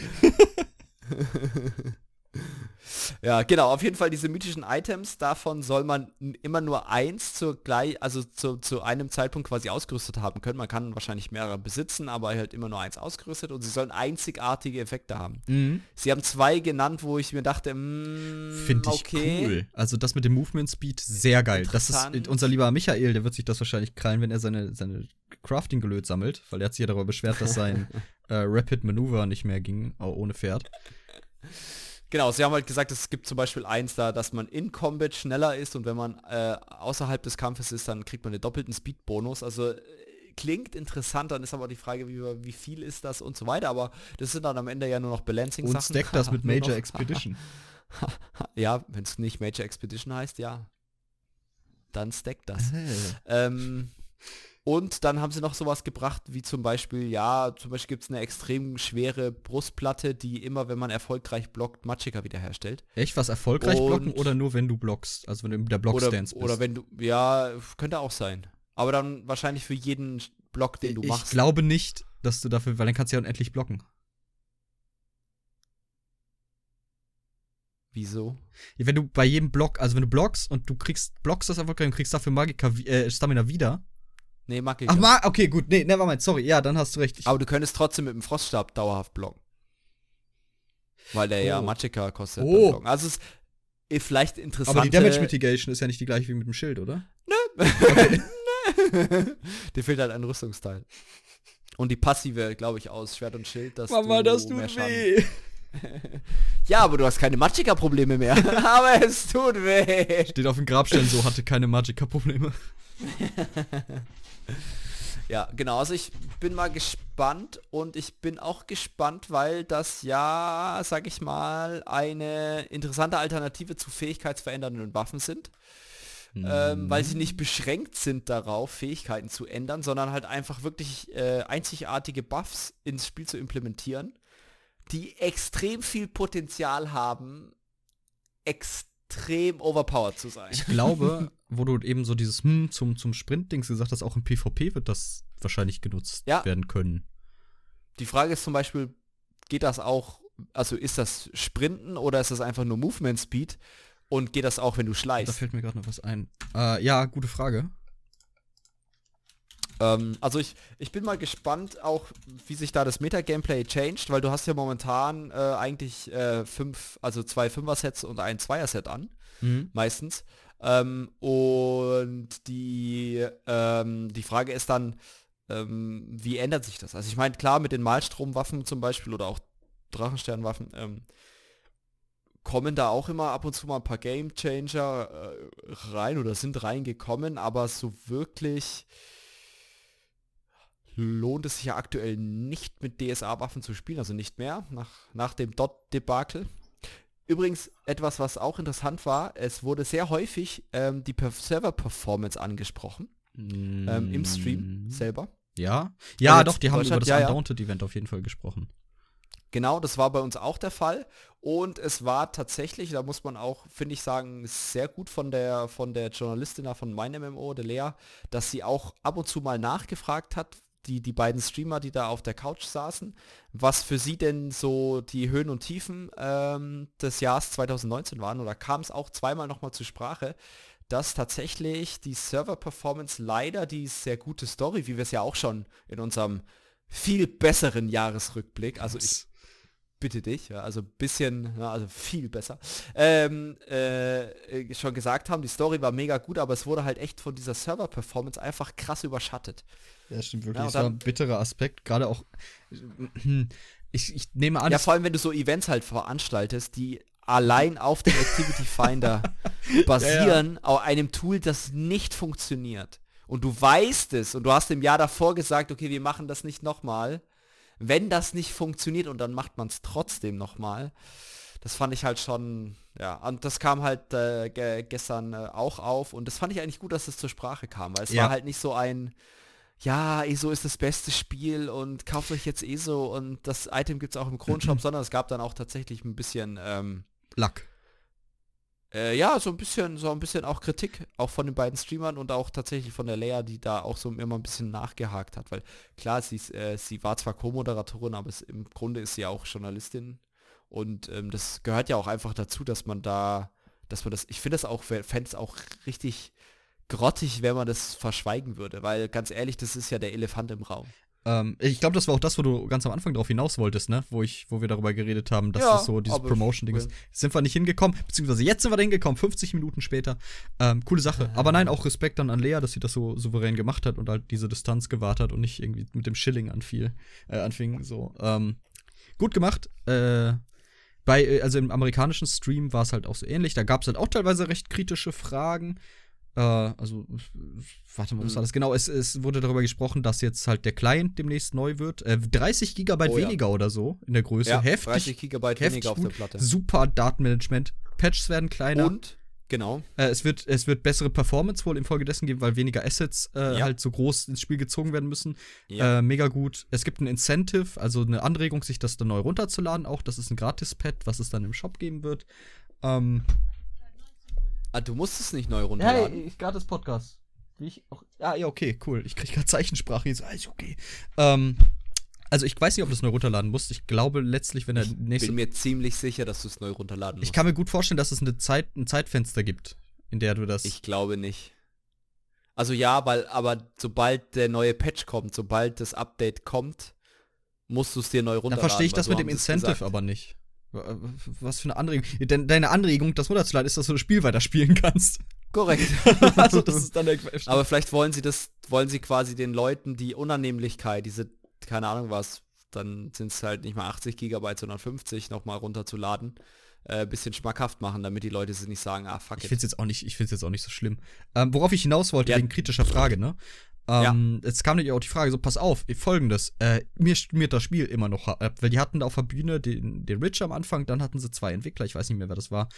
Ja, genau, auf jeden Fall diese mythischen Items, davon soll man immer nur eins zur gleich, also zu, zu einem Zeitpunkt quasi ausgerüstet haben können. Man kann wahrscheinlich mehrere besitzen, aber halt immer nur eins ausgerüstet und sie sollen einzigartige Effekte haben. Mhm. Sie haben zwei genannt, wo ich mir dachte, mm, finde ich okay. cool. Also das mit dem Movement Speed sehr geil. Das ist unser lieber Michael, der wird sich das wahrscheinlich krallen, wenn er seine, seine Crafting-Gelöt sammelt, weil er hat sich ja darüber beschwert, dass sein äh, Rapid Maneuver nicht mehr ging, ohne Pferd. Genau, sie haben halt gesagt, es gibt zum Beispiel eins da, dass man in Combat schneller ist und wenn man äh, außerhalb des Kampfes ist, dann kriegt man einen doppelten Speed-Bonus. Also äh, klingt interessant, dann ist aber die Frage, wie, wie, viel ist das und so weiter. Aber das sind dann am Ende ja nur noch Balancing-Sachen. Und stack das mit Major Expedition. ja, wenn es nicht Major Expedition heißt, ja. Dann stack das. ähm, und dann haben sie noch sowas gebracht, wie zum Beispiel, ja, zum Beispiel gibt es eine extrem schwere Brustplatte, die immer, wenn man erfolgreich blockt, Magicka wiederherstellt. Echt? Was erfolgreich und blocken oder nur wenn du blockst? Also wenn du in der Blockstance bist? Oder wenn du, ja, könnte auch sein. Aber dann wahrscheinlich für jeden Block, den du ich machst. Ich glaube nicht, dass du dafür, weil dann kannst du ja unendlich blocken. Wieso? Ja, wenn du bei jedem Block, also wenn du blockst und du kriegst, blockst das erfolgreich und kriegst dafür Magicka, äh, Stamina wieder, Nee, mag ich Ach, ma okay, gut. Nee, nevermind. Sorry. Ja, dann hast du recht. Ich Aber du könntest trotzdem mit dem Froststab dauerhaft blocken. Weil der oh. ja Magicka kostet. Oh. Also es ist vielleicht interessant. Aber die Damage Mitigation ist ja nicht die gleiche wie mit dem Schild, oder? Nö. Okay. Dir fehlt halt ein Rüstungsteil. Und die passive, glaube ich, aus Schwert und Schild, dass Mama, das tut weh. ja, aber du hast keine Magicka-Probleme mehr. aber es tut weh. Steht auf dem Grabstein so, hatte keine Magicka-Probleme. ja, genau. Also ich bin mal gespannt und ich bin auch gespannt, weil das ja, sag ich mal, eine interessante Alternative zu fähigkeitsverändernden Waffen sind. Mhm. Ähm, weil sie nicht beschränkt sind darauf, Fähigkeiten zu ändern, sondern halt einfach wirklich äh, einzigartige Buffs ins Spiel zu implementieren, die extrem viel Potenzial haben, extrem overpowered zu sein. Ich glaube, wo du eben so dieses hm, zum, zum Sprint-Dings gesagt hast, auch im PvP wird das wahrscheinlich genutzt ja. werden können. Die Frage ist zum Beispiel, geht das auch, also ist das Sprinten oder ist das einfach nur Movement Speed? Und geht das auch, wenn du schleichst? Da fällt mir gerade noch was ein. Äh, ja, gute Frage. Ähm, also ich, ich bin mal gespannt auch, wie sich da das Meta-Gameplay changed, weil du hast ja momentan äh, eigentlich äh, fünf, also zwei Fünfer-Sets und ein Zweier-Set an, mhm. meistens. Ähm, und die, ähm, die Frage ist dann, ähm, wie ändert sich das? Also ich meine, klar, mit den Malstromwaffen zum Beispiel oder auch Drachensternwaffen ähm, kommen da auch immer ab und zu mal ein paar Game Changer äh, rein oder sind reingekommen, aber so wirklich lohnt es sich ja aktuell nicht mit DSA-Waffen zu spielen, also nicht mehr, nach, nach dem Dot-Debakel. Übrigens etwas, was auch interessant war, es wurde sehr häufig ähm, die Server-Performance angesprochen. Mm. Ähm, Im Stream mm. selber. Ja, ja, doch, die haben über das ja, Undaunted-Event auf jeden Fall gesprochen. Genau, das war bei uns auch der Fall. Und es war tatsächlich, da muss man auch, finde ich sagen, sehr gut von der, von der Journalistin von MeinMMO, der Lea, dass sie auch ab und zu mal nachgefragt hat, die, die beiden Streamer, die da auf der Couch saßen, was für sie denn so die Höhen und Tiefen ähm, des Jahres 2019 waren. Oder kam es auch zweimal nochmal zur Sprache, dass tatsächlich die Server-Performance leider die sehr gute Story, wie wir es ja auch schon in unserem viel besseren Jahresrückblick, also ich bitte dich, ja, also ein bisschen, ja, also viel besser, ähm, äh, schon gesagt haben, die Story war mega gut, aber es wurde halt echt von dieser Server-Performance einfach krass überschattet. Ja, stimmt wirklich. Ja, das war ein bitterer Aspekt, gerade auch. Ich, ich nehme an. Ja, vor allem, wenn du so Events halt veranstaltest, die allein auf dem Activity Finder basieren, ja, ja. auf einem Tool, das nicht funktioniert. Und du weißt es und du hast im Jahr davor gesagt, okay, wir machen das nicht nochmal. Wenn das nicht funktioniert und dann macht man es trotzdem nochmal. Das fand ich halt schon, ja, und das kam halt äh, gestern äh, auch auf und das fand ich eigentlich gut, dass es zur Sprache kam, weil es ja. war halt nicht so ein, ja, ESO ist das beste Spiel und kauft euch jetzt ESO und das Item gibt es auch im Kronshop, sondern es gab dann auch tatsächlich ein bisschen ähm, Lack. Äh, ja, so ein bisschen, so ein bisschen auch Kritik, auch von den beiden Streamern und auch tatsächlich von der Lea, die da auch so immer ein bisschen nachgehakt hat, weil klar, sie, äh, sie war zwar Co-Moderatorin, aber es, im Grunde ist sie auch Journalistin und ähm, das gehört ja auch einfach dazu, dass man da, dass man das, ich finde das auch, es auch richtig grottig, wenn man das verschweigen würde, weil ganz ehrlich, das ist ja der Elefant im Raum. Ähm, ich glaube, das war auch das, wo du ganz am Anfang drauf hinaus wolltest, ne? Wo ich, wo wir darüber geredet haben, dass ja, das so dieses Promotion-Ding ist. Sind wir nicht hingekommen, beziehungsweise jetzt sind wir da hingekommen, 50 Minuten später. Ähm, coole Sache. Äh. Aber nein, auch Respekt dann an Lea, dass sie das so souverän gemacht hat und halt diese Distanz gewahrt hat und nicht irgendwie mit dem Schilling anfiel, äh, anfing. So. Ähm, gut gemacht. Äh, bei, äh, also im amerikanischen Stream war es halt auch so ähnlich. Da gab es halt auch teilweise recht kritische Fragen. Äh, also, warte mal, was war mhm. das? Genau, es, es wurde darüber gesprochen, dass jetzt halt der Client demnächst neu wird. Äh, 30 Gigabyte oh, weniger ja. oder so in der Größe. Ja, heftig. 30 Gigabyte heftig weniger auf der Platte. Super Datenmanagement. Patches werden kleiner. Und Genau. Äh, es, wird, es wird bessere Performance wohl infolgedessen geben, weil weniger Assets äh, ja. halt so groß ins Spiel gezogen werden müssen. Ja. Äh, mega gut. Es gibt ein Incentive, also eine Anregung, sich das dann neu runterzuladen. Auch das ist ein Gratis-Pad, was es dann im Shop geben wird. Ähm, Ah, du musst es nicht neu runterladen. Ja, ich gratis Podcast. Wie ich auch. Ah, ja, okay, cool. Ich krieg gerade Zeichensprache. Jetzt, ah, ist okay. Ähm, also ich weiß nicht, ob du es neu runterladen musst. Ich glaube letztlich, wenn der ich nächste. Ich bin mir ziemlich sicher, dass du es neu runterladen musst. Ich kann mir gut vorstellen, dass es eine Zeit, ein Zeitfenster gibt, in der du das. Ich glaube nicht. Also ja, weil, aber sobald der neue Patch kommt, sobald das Update kommt, musst du es dir neu runterladen. Da verstehe ich das so mit dem Incentive aber nicht. Was für eine Anregung. Deine Anregung, das runterzuladen, ist, dass du das Spiel weiterspielen kannst. Korrekt. also das ist dann der Aber vielleicht wollen sie das, wollen sie quasi den Leuten die Unannehmlichkeit, diese, keine Ahnung was, dann sind es halt nicht mal 80 Gigabyte, sondern 50 nochmal runterzuladen, äh, bisschen schmackhaft machen, damit die Leute sich nicht sagen, ah fuck. Ich find's jetzt auch nicht, ich find's jetzt auch nicht so schlimm. Ähm, worauf ich hinaus wollte, ja. wegen kritischer Frage, ne? Ähm, ja. Jetzt kam natürlich auch die Frage, so pass auf, folgendes, äh, mir schmiert das Spiel immer noch ab, weil die hatten da auf der Bühne den, den Rich am Anfang, dann hatten sie zwei Entwickler, ich weiß nicht mehr, wer das war.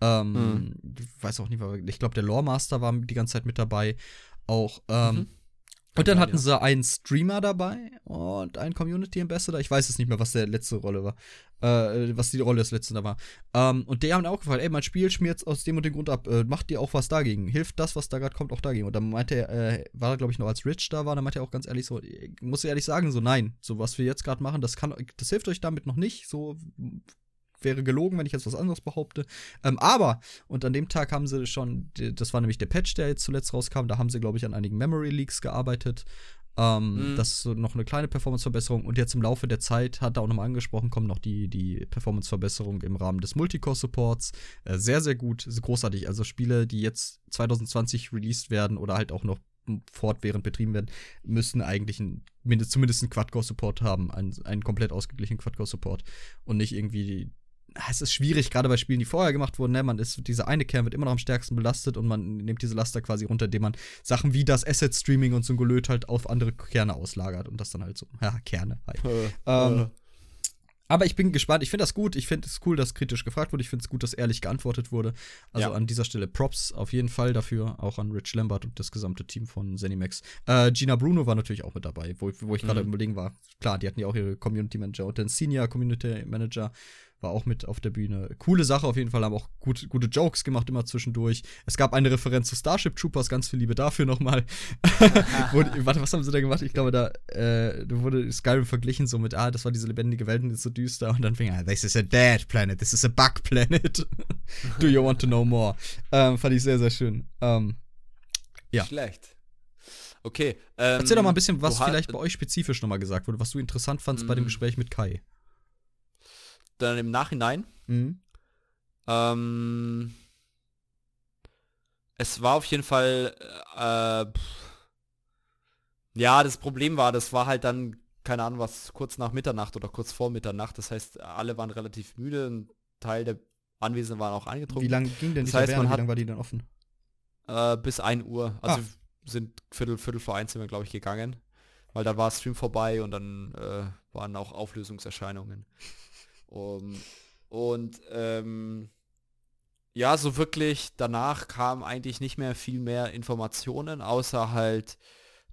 Ähm, mhm. Ich weiß auch nicht, ich glaube, der Lore Master war die ganze Zeit mit dabei. Auch, ähm, mhm. Und dann hatten sie einen Streamer dabei und einen Community Ambassador. Ich weiß es nicht mehr, was der letzte Rolle war. Äh, was die Rolle des letzten da war. Ähm, und die haben auch gefragt, ey, mein Spiel schmiert aus dem und dem Grund ab. Äh, macht dir auch was dagegen? Hilft das, was da gerade kommt, auch dagegen? Und dann meinte er, äh, war er, glaube ich, noch als Rich da war, dann meinte er auch ganz ehrlich so, muss ich ehrlich sagen, so nein, so was wir jetzt gerade machen, das kann, das hilft euch damit noch nicht. So wäre gelogen, wenn ich jetzt was anderes behaupte. Ähm, aber, und an dem Tag haben sie schon, das war nämlich der Patch, der jetzt zuletzt rauskam, da haben sie, glaube ich, an einigen Memory Leaks gearbeitet. Ähm, mhm. Das ist so noch eine kleine Performance-Verbesserung. Und jetzt im Laufe der Zeit, hat er auch nochmal angesprochen, kommt noch die, die Performance-Verbesserung im Rahmen des Multicore-Supports. Äh, sehr, sehr gut, großartig. Also Spiele, die jetzt 2020 released werden oder halt auch noch fortwährend betrieben werden, müssen eigentlich ein, zumindest einen Quad-Core-Support haben, einen, einen komplett ausgeglichenen Quad-Core-Support und nicht irgendwie es ist schwierig, gerade bei Spielen, die vorher gemacht wurden, ne? man ist, dieser eine Kern wird immer noch am stärksten belastet und man nimmt diese Laster quasi runter, indem man Sachen wie das Asset-Streaming und so ein Gelöt halt auf andere Kerne auslagert und das dann halt so, ja, Kerne halt. Äh, ähm, äh. Aber ich bin gespannt. Ich finde das gut. Ich finde es cool, dass kritisch gefragt wurde. Ich finde es gut, dass ehrlich geantwortet wurde. Also ja. an dieser Stelle Props auf jeden Fall dafür. Auch an Rich Lambert und das gesamte Team von Zenimax. Äh, Gina Bruno war natürlich auch mit dabei, wo, wo ich gerade mhm. überlegen war. Klar, die hatten ja auch ihre Community Manager und den Senior Community Manager war auch mit auf der Bühne. Coole Sache auf jeden Fall, haben auch gut, gute Jokes gemacht immer zwischendurch. Es gab eine Referenz zu Starship Troopers, ganz viel Liebe dafür nochmal. warte, was haben sie da gemacht? Ich glaube, da äh, wurde Skyrim verglichen so mit, ah, das war diese lebendige Welt und ist so düster. Und dann fing er, this is a dead planet, this is a bug planet. Do you want to know more? Ähm, fand ich sehr, sehr schön. Ähm, ja. Schlecht. Okay. Ähm, Erzähl doch mal ein bisschen, was vielleicht bei euch spezifisch nochmal gesagt wurde, was du interessant fandst bei dem mm. Gespräch mit Kai dann im Nachhinein. Mhm. Ähm, es war auf jeden Fall, äh, ja, das Problem war, das war halt dann, keine Ahnung was, kurz nach Mitternacht oder kurz vor Mitternacht. Das heißt, alle waren relativ müde. Ein Teil der Anwesenden waren auch angetrunken. Wie lange ging denn die Das heißt, Taverne? Wie lange war die denn offen? Äh, bis 1 Uhr. Also Ah. sind Viertel, Viertel vor eins sind wir, glaube ich, gegangen. Weil dann war Stream vorbei und dann äh, waren auch Auflösungserscheinungen. Um, und ähm, ja, so wirklich danach kam eigentlich nicht mehr viel mehr Informationen, außer halt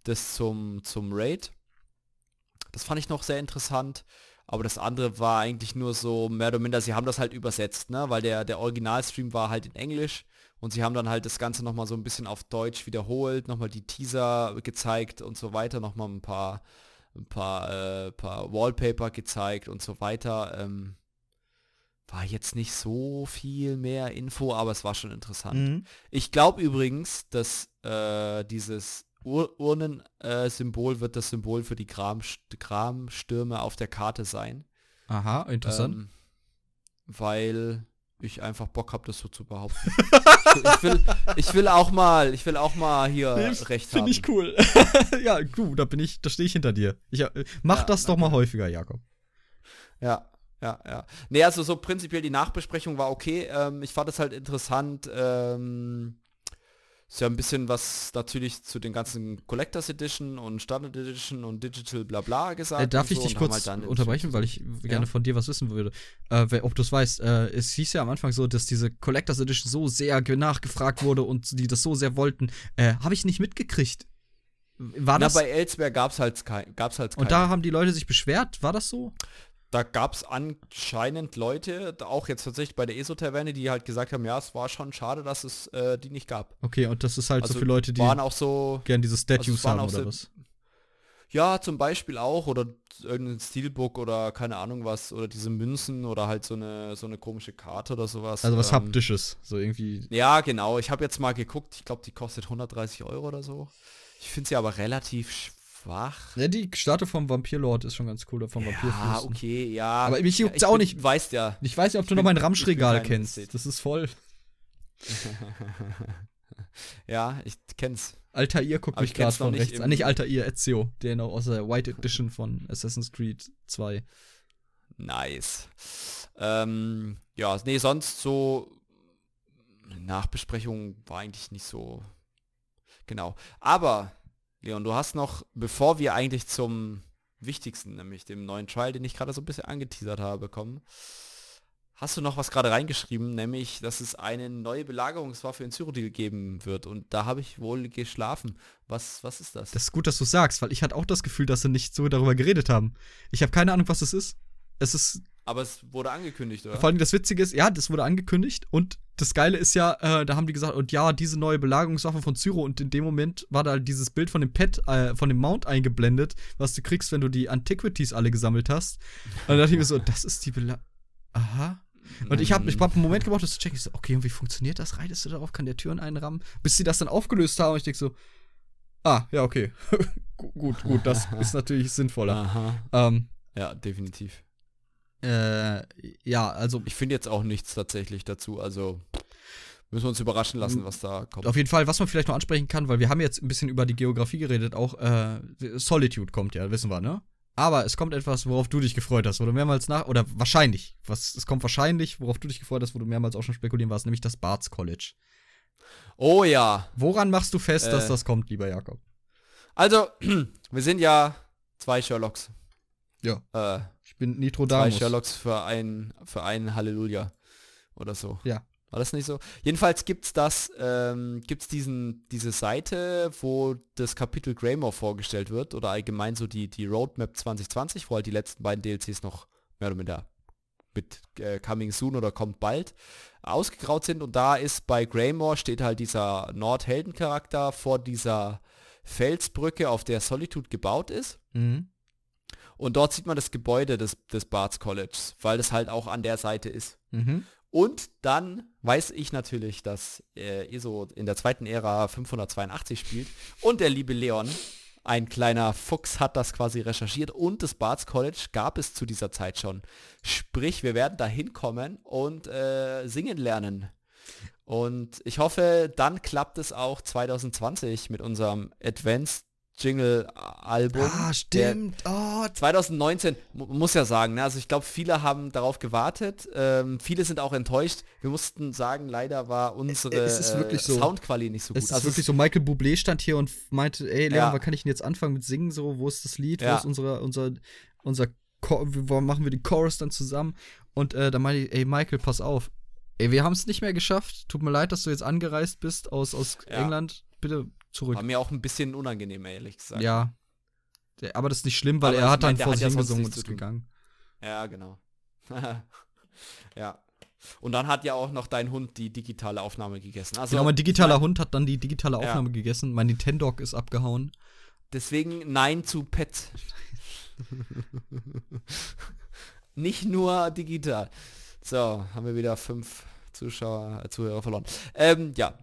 das zum, zum Raid. Das fand ich noch sehr interessant. Aber das andere war eigentlich nur so mehr oder minder, sie haben das halt übersetzt, ne? Weil der, der Originalstream war halt in Englisch und sie haben dann halt das Ganze nochmal so ein bisschen auf Deutsch wiederholt, nochmal die Teaser gezeigt und so weiter, nochmal ein paar, ein paar, äh, paar Wallpaper gezeigt und so weiter. Ähm, war jetzt nicht so viel mehr Info, aber es war schon interessant. Mhm. Ich glaube übrigens, dass äh, dieses Ur Urnensymbol wird das Symbol für die Gram Gramstürme auf der Karte sein. Aha, interessant. Ähm, weil ich einfach Bock habe, das so zu behaupten. ich, will, ich will auch mal, ich will auch mal hier recht haben. Finde ich cool. ja, du, da bin ich, da stehe ich hinter dir. Ich, äh, mach Ja, das doch mal häufiger, Jakob. Ja, ja, ja. Nee, also so prinzipiell die Nachbesprechung war okay. Ähm, ich fand es halt interessant. Ähm, ist ja ein bisschen was natürlich zu den ganzen Collectors Edition und Standard Edition und Digital bla bla gesagt. Äh, darf ich so dich kurz halt unterbrechen, weil ich gerne von dir was wissen würde. Äh, ob du es weißt, äh, es hieß ja am Anfang so, dass diese Collectors Edition so sehr ge- nachgefragt wurde und die das so sehr wollten. Äh, Habe ich nicht mitgekriegt. War Na, das? bei Elsewhere gab es halt, kein, gab's halt und da haben die Leute sich beschwert, war das so? Da gab es anscheinend Leute, auch jetzt tatsächlich bei der ESO-Taverne, die halt gesagt haben, ja, es war schon schade, dass es äh, die nicht gab. Okay, und das ist halt so Also für Leute, die waren auch so, gern diese Statues also es waren haben oder so- was? ja, zum Beispiel auch, oder irgendein Steelbook oder keine Ahnung was, oder diese Münzen oder halt so eine, so eine komische Karte oder sowas. Also was ähm, Haptisches, so irgendwie. Ja, genau. Ich habe jetzt mal geguckt, ich glaube, die kostet 130 Euro oder so. Ich finde sie aber relativ schwach. Ja, die Statue vom Vampirlord ist schon ganz cool, vom Ja, Vampirfürsten. okay, ja. Aber mich juckt's ich auch bin- nicht. Weißt ja. Ich weiß nicht, ob du noch bin- mein ich bin Ramschregal kennst. Das ist voll. ja, ich kenn's. Altair guckt mich gerade noch von nicht rechts an. Nicht Altair, Ezio, der noch aus der White Edition von Assassin's Creed 2. Nice. Ähm, ja, nee, sonst so Nachbesprechung war eigentlich nicht so genau. Aber, Leon, du hast noch, bevor wir eigentlich zum wichtigsten, nämlich dem neuen Trial, den ich gerade so ein bisschen angeteasert habe, kommen, hast du noch was gerade reingeschrieben, nämlich, dass es eine neue Belagerungswaffe in Cyrodiil geben wird. Und da habe ich wohl geschlafen. Was, was ist das? Das ist gut, dass du sagst, weil ich hatte auch das Gefühl, dass sie nicht so darüber geredet haben. Ich habe keine Ahnung, was es ist. Es ist Aber es wurde angekündigt, oder? Vor allem das Witzige ist, ja, das wurde angekündigt und das Geile ist ja, äh, da haben die gesagt, und ja, diese neue Belagerungswaffe von Zyro und in dem Moment war da dieses Bild von dem Pet, äh, von dem Mount eingeblendet, was du kriegst, wenn du die Antiquities alle gesammelt hast. Und dann dachte ich mir so, das ist die Bela Aha. Und ich habe ich hab einen Moment gebraucht, das zu checken. Ich so, okay, und wie funktioniert das? Reitest du darauf? Kann der Türen einrammen? Bis sie das dann aufgelöst haben und ich denke so, ah, ja, okay. Gu- gut, gut, das ist natürlich sinnvoller. Aha. Ähm, Ja, definitiv. Äh, ja, also Ich finde jetzt auch nichts tatsächlich dazu, also müssen wir uns überraschen lassen, was da kommt. Auf jeden Fall, was man vielleicht noch ansprechen kann, weil wir haben jetzt ein bisschen über die Geografie geredet, auch äh, Solitude kommt ja, wissen wir, ne? Aber es kommt etwas, worauf du dich gefreut hast, wo du mehrmals nach, oder wahrscheinlich, was, es kommt wahrscheinlich, worauf du dich gefreut hast, wo du mehrmals auch schon spekulieren warst, nämlich das Barts College. Oh ja, Woran machst du fest, dass Äh. das kommt, lieber Jakob? also wir sind ja zwei Sherlocks. Ja. Äh, Ich bin zwei Nitrodamus. Sherlocks für ein, für ein Halleluja oder so. Ja. War das nicht so? Jedenfalls gibt's das, ähm, gibt's diesen, diese Seite, wo das Kapitel Greymore vorgestellt wird oder allgemein so die, die Roadmap 2020, wo halt die letzten beiden DLCs noch mehr oder minder mit äh, Coming Soon oder kommt bald ausgegraut sind und da ist bei Greymore steht halt dieser Nordheldencharakter vor dieser Felsbrücke, auf der Solitude gebaut ist. Mhm. Und dort sieht man das Gebäude des, des Barts Colleges, weil das halt auch an der Seite ist. Mhm. Und dann weiß ich natürlich, dass äh, ESO in der zweiten Ära 582 spielt. Und der liebe Leon, ein kleiner Fuchs, hat das quasi recherchiert. Und das Barts College gab es zu dieser Zeit schon. Sprich, wir werden da hinkommen und äh, singen lernen. Und ich hoffe, dann klappt es auch 2020 mit unserem Advanced Jingle-Album. Ah, stimmt. Oh, 2019, mu- muss ja sagen, ne? also ich glaube, viele haben darauf gewartet, ähm, viele sind auch enttäuscht. Wir mussten sagen, leider war unsere es ist wirklich so. Soundqualität nicht so gut. es ist Also wirklich so, Michael Bublé stand hier und meinte, ey Leon, Ja. wann kann ich denn jetzt anfangen mit Singen? So, wo ist das Lied? Wo Ja. ist unsere, unser, unser, Chor- wo machen wir den Chorus dann zusammen? Und äh, da meinte ich, ey Michael, pass auf. Ey, wir haben es nicht mehr geschafft. Tut mir leid, dass du jetzt angereist bist aus, aus Ja. England. Bitte zurück. war mir auch ein bisschen unangenehm, ehrlich gesagt. Ja. Aber das ist nicht schlimm, weil Aber er hat dann vor sich ja hingesungen und nichts ist gegangen. Ja, genau. ja. Und dann hat ja auch noch dein Hund die digitale Aufnahme gegessen. Also Genau, mein digitaler mein- Hund hat dann die digitale Ja. Aufnahme gegessen. Mein Nintendo ist abgehauen. Deswegen Nein zu Pet. Nicht nur digital. So, haben wir wieder fünf Zuschauer, äh, Zuhörer verloren. Ähm, ja,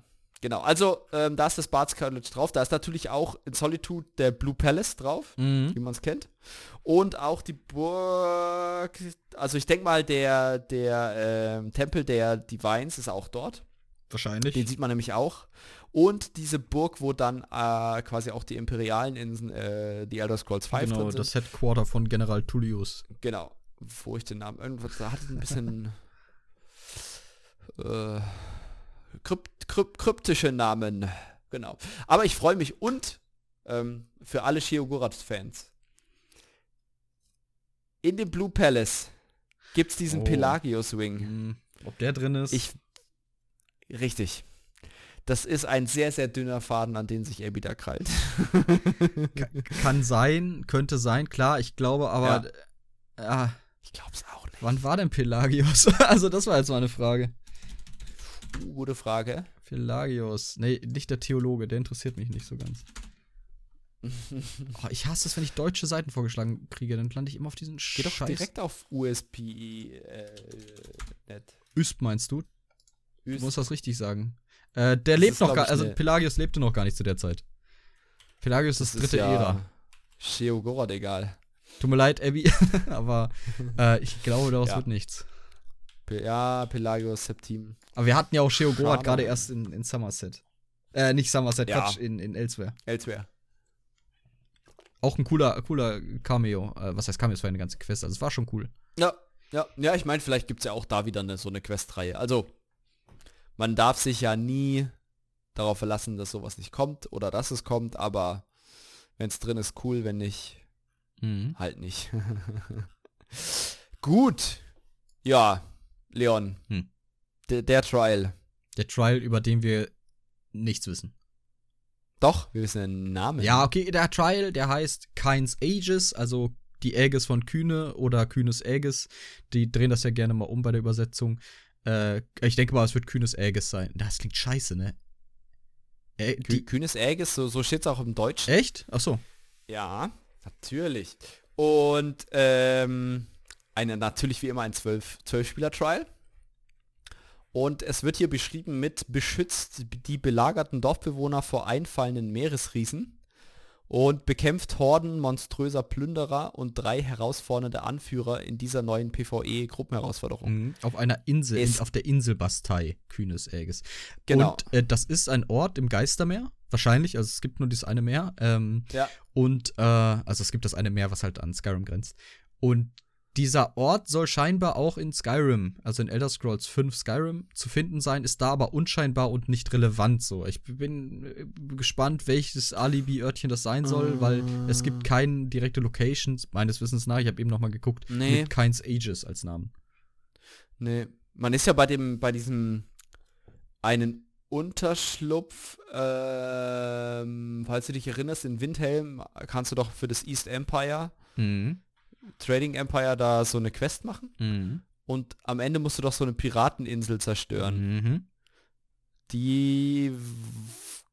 genau. Also, ähm, da ist das Barts College drauf. Da ist natürlich auch in Solitude der Blue Palace drauf, Mhm. wie man es kennt. Und auch die Burg, also ich denke mal, der, der ähm, Tempel der Divines ist auch dort. Wahrscheinlich. Den sieht man nämlich auch. Und diese Burg, wo dann äh, quasi auch die imperialen Inseln, äh, die Elder Scrolls 5 genau, drin sind. das Headquarter von General Tullius. Genau. Wo ich den Namen irgendwas, da hatte ein bisschen äh, krypt, krypt, kryptische Namen. Genau. Aber ich freue mich und ähm, für alle Sheogorath-Fans. In dem Blue Palace gibt es diesen Oh. Pelagius Wing. Mhm. Ob der drin ist? Ich. Richtig. Das ist ein sehr, sehr dünner Faden, an den sich Abby da krallt. Ka- kann sein, könnte sein, klar, ich glaube, aber äh, ah, Ich glaub's auch nicht. wann war denn Pelagius? also das war jetzt mal eine Frage. Gute Frage. Pelagius. Nee, nicht der Theologe, der interessiert mich nicht so ganz. Oh, ich hasse es, wenn ich deutsche Seiten vorgeschlagen kriege, dann lande ich immer auf diesen Geh doch Scheiß. direkt auf USP äh. Üst meinst du? Du Üst. musst das richtig sagen. Äh, der Das lebt ist, noch gar, also ne- Pelagius lebte noch gar nicht zu der Zeit. Pelagius ist dritte Ära. Sheogorath egal. Tut mir leid, Abby, aber äh, ich glaube, daraus Ja. wird nichts. Ja, Pelagius Septim. Aber wir hatten ja auch Sheogorath Schade. gerade erst in, in Somerset. Äh, nicht Somerset, Ja. Quatsch, in, in Elsewhere. Elsewhere. Auch ein cooler, cooler Cameo. Äh, was heißt Cameo? Es war eine ganze Quest, also es war schon cool. Ja, ja, ja, ich meine, vielleicht gibt es ja auch da wieder eine, so eine Questreihe. Also, man darf sich ja nie darauf verlassen, dass sowas nicht kommt oder dass es kommt, aber wenn es drin ist, cool, wenn nicht, Mhm. halt nicht. Gut. Ja, Leon. Hm. Der, der Trial. Der Trial, über den wir nichts wissen. Doch, wir wissen den Namen. Ja, okay, der Trial, der heißt Kynes Aegis, also die Aegis von Kühne oder Kühnes Aegis. Die drehen das ja gerne mal um bei der Übersetzung. Äh, ich denke mal, es wird Kühnes Aegis sein. Das klingt scheiße, ne? Äh, Kü die, Kühnes Aegis, so, so steht es auch im Deutschen. echt? Ach so. Ja, natürlich. Und ähm, eine, natürlich wie immer ein 12 12-Spieler-Trial. Und es wird hier beschrieben mit beschützt die belagerten Dorfbewohner vor einfallenden Meeresriesen und bekämpft Horden monströser Plünderer und drei herausfordernde Anführer in dieser neuen PvE-Gruppenherausforderung. Mhm. Auf einer Insel, Ist- auf der Insel Bastei, Kühnes Aegis. Genau. Und äh, das ist ein Ort im Geistermeer, wahrscheinlich, also es gibt nur dieses eine Meer. Ähm, Ja. Und, äh, also es gibt das eine Meer, was halt an Skyrim grenzt. Und dieser Ort soll scheinbar auch in Skyrim, also in Elder Scrolls 5 Skyrim, zu finden sein, ist da aber unscheinbar und nicht relevant so. Ich bin äh, gespannt, welches Alibi-Örtchen das sein soll, weil es gibt keine direkte Locations, meines Wissens nach, ich habe eben noch mal geguckt, Nee. mit Kynes Ages als Namen. Nee, man ist ja bei dem, bei diesem einen Unterschlupf, ähm, falls du dich erinnerst, in Windhelm kannst du doch für das East Empire, Mhm. Trading Empire, da so eine Quest machen. Mhm. Und am Ende musst du doch so eine Pirateninsel zerstören. Mhm. Die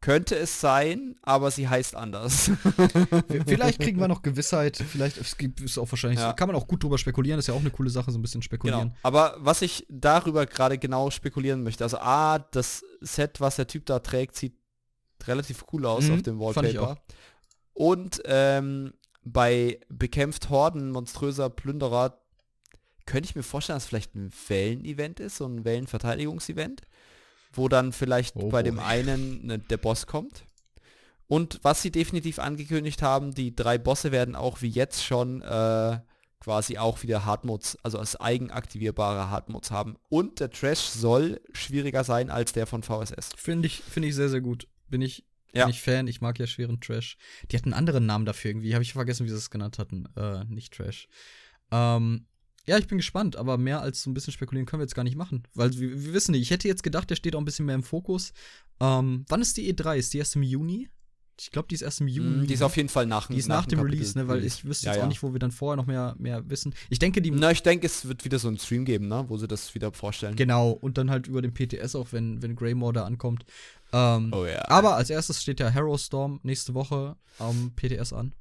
könnte es sein, aber sie heißt anders. Vielleicht kriegen wir noch Gewissheit, vielleicht es gibt es auch wahrscheinlich, Ja. kann man auch gut drüber spekulieren, ist ja auch eine coole Sache, so ein bisschen spekulieren. Genau. Aber was ich darüber gerade genau spekulieren möchte, also A, das Set, was der Typ da trägt, sieht relativ cool aus Mhm, auf dem fand ich Wallpaper. Und ähm, bei bekämpft Horden monströser Plünderer könnte ich mir vorstellen, dass es vielleicht ein Wellen-Event ist, so ein Wellenverteidigungsevent, wo dann vielleicht Oh bei dem boy. einen ne, der Boss kommt. Und was sie definitiv angekündigt haben, die drei Bosse werden auch wie jetzt schon äh, quasi auch wieder Hardmodes, also als eigenaktivierbare Hardmodes haben. Und der Trash soll schwieriger sein als der von VSS. Finde ich, finde ich sehr, sehr gut. Bin ich, ja. bin ich Fan. Ich mag ja schweren Trash. Die hatten einen anderen Namen dafür irgendwie. Habe ich vergessen, wie sie es genannt hatten. Äh, nicht Trash. Ähm, ja, ich bin gespannt, aber mehr als so ein bisschen spekulieren können wir jetzt gar nicht machen. Weil wir, wir wissen nicht, ich hätte jetzt gedacht, der steht auch ein bisschen mehr im Fokus. Ähm, wann ist die E3? Ist die erst im Juni? Ich glaube, die ist erst im Juni. Die ist auf jeden Fall nach Die ist nach, nach dem Kapitel Release, ne? Weil ich wüsste ja, jetzt auch nicht, wo wir dann vorher noch mehr, mehr wissen. Ich denke, die. Na, ich denke, es wird wieder so ein Stream geben, ne? Wo sie das wieder vorstellen. Genau, und dann halt über den PTS auch, wenn, wenn Greymore da ankommt. Ähm, oh ja. Aber als erstes steht der Harrow Storm nächste Woche am PTS an.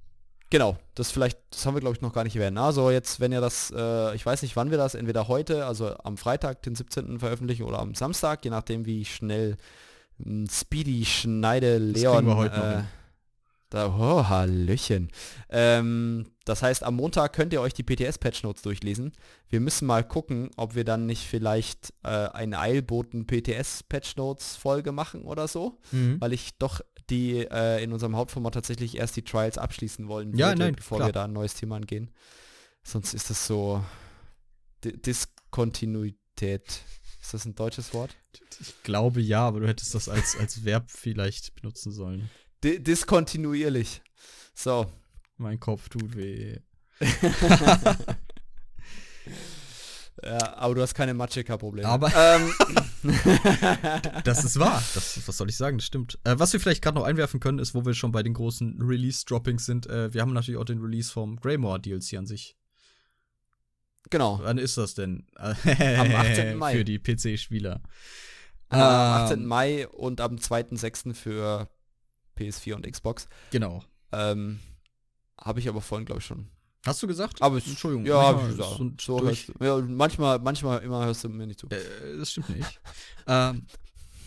Genau, das vielleicht, das haben wir glaube ich noch gar nicht erwähnt. Also jetzt, wenn ihr das, äh, ich weiß nicht, wann wir das, entweder heute, also am Freitag, den 17. veröffentlichen oder am Samstag, je nachdem, wie schnell Speedy Schneide Leon. Das wir heute äh, da, oh, Hallöchen. Ähm, das heißt, am Montag könnt ihr euch die PTS-Patch Notes durchlesen. Wir müssen mal gucken, ob wir dann nicht vielleicht äh, eine Eilboten PTS-Patch Notes Folge machen oder so, mhm. weil ich doch die äh, in unserem Hauptformat tatsächlich erst die Trials abschließen wollen ja, würde, nein, bevor klar. wir da ein neues Thema angehen. Sonst ist das so D Diskontinuität. Ist das ein deutsches Wort? Ich glaube ja, aber du hättest das als, als Verb vielleicht benutzen sollen. D diskontinuierlich. So. Mein Kopf tut weh. ja, aber du hast keine Macheka-Probleme. Aber ähm. das ist wahr. Das, was soll ich sagen? Das stimmt. Äh, was wir vielleicht gerade noch einwerfen können, ist, wo wir schon bei den großen Release-Droppings sind. Äh, wir haben natürlich auch den Release vom Greymore DLC an sich. Genau. Wann ist das denn? Am 18. Mai. Für die PC-Spieler. Am 18. Ähm, Mai und am 2.6. für PS4 und Xbox. Genau. Ähm, Habe ich aber vorhin, glaube ich, schon. Hast du gesagt? Aber Entschuldigung. Ja, habe ich gesagt. So, so hörst, ja, manchmal, manchmal immer hörst du mir nicht zu. Äh, das stimmt nicht. ähm,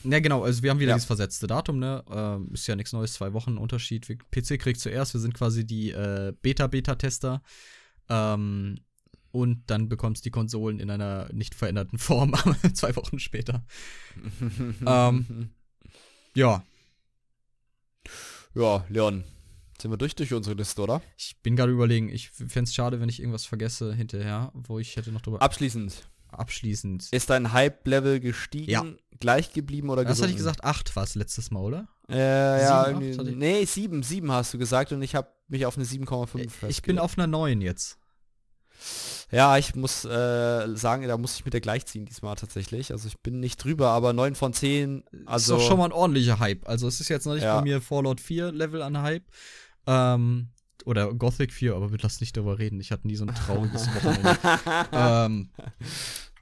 ja, genau, also wir haben wieder ja. dieses versetzte Datum, ne? Ähm, ist ja nichts Neues, zwei Wochen Unterschied. PC kriegt zuerst, wir sind quasi die äh, Beta-Beta-Tester. Ähm, und dann bekommst du die Konsolen in einer nicht veränderten Form zwei Wochen später. ähm, ja, ja, Leon, sind wir durch durch unsere Liste, oder? Ich bin gerade überlegen, ich fände es schade, wenn ich irgendwas vergesse hinterher, wo ich hätte noch drüber. Abschließend. Abschließend. Ist dein Hype-Level gestiegen, ja. gleich geblieben oder Was hatte ich gesagt? Acht war es letztes Mal, oder? Äh, ja, sieben, nee, sieben, sieben hast du gesagt und ich habe mich auf eine 7,5 Ich bin auf einer 9 jetzt. Ja, ich muss äh, sagen, da muss ich mit der gleichziehen diesmal tatsächlich. Also ich bin nicht drüber, aber 9 von 10. Also ist doch schon mal ein ordentlicher Hype. Also es ist jetzt noch nicht ja. bei mir Fallout 4 Level an Hype. Ähm, oder Gothic 4, aber wir lassen nicht darüber reden. Ich hatte nie so ein trauriges Wochenende. ähm,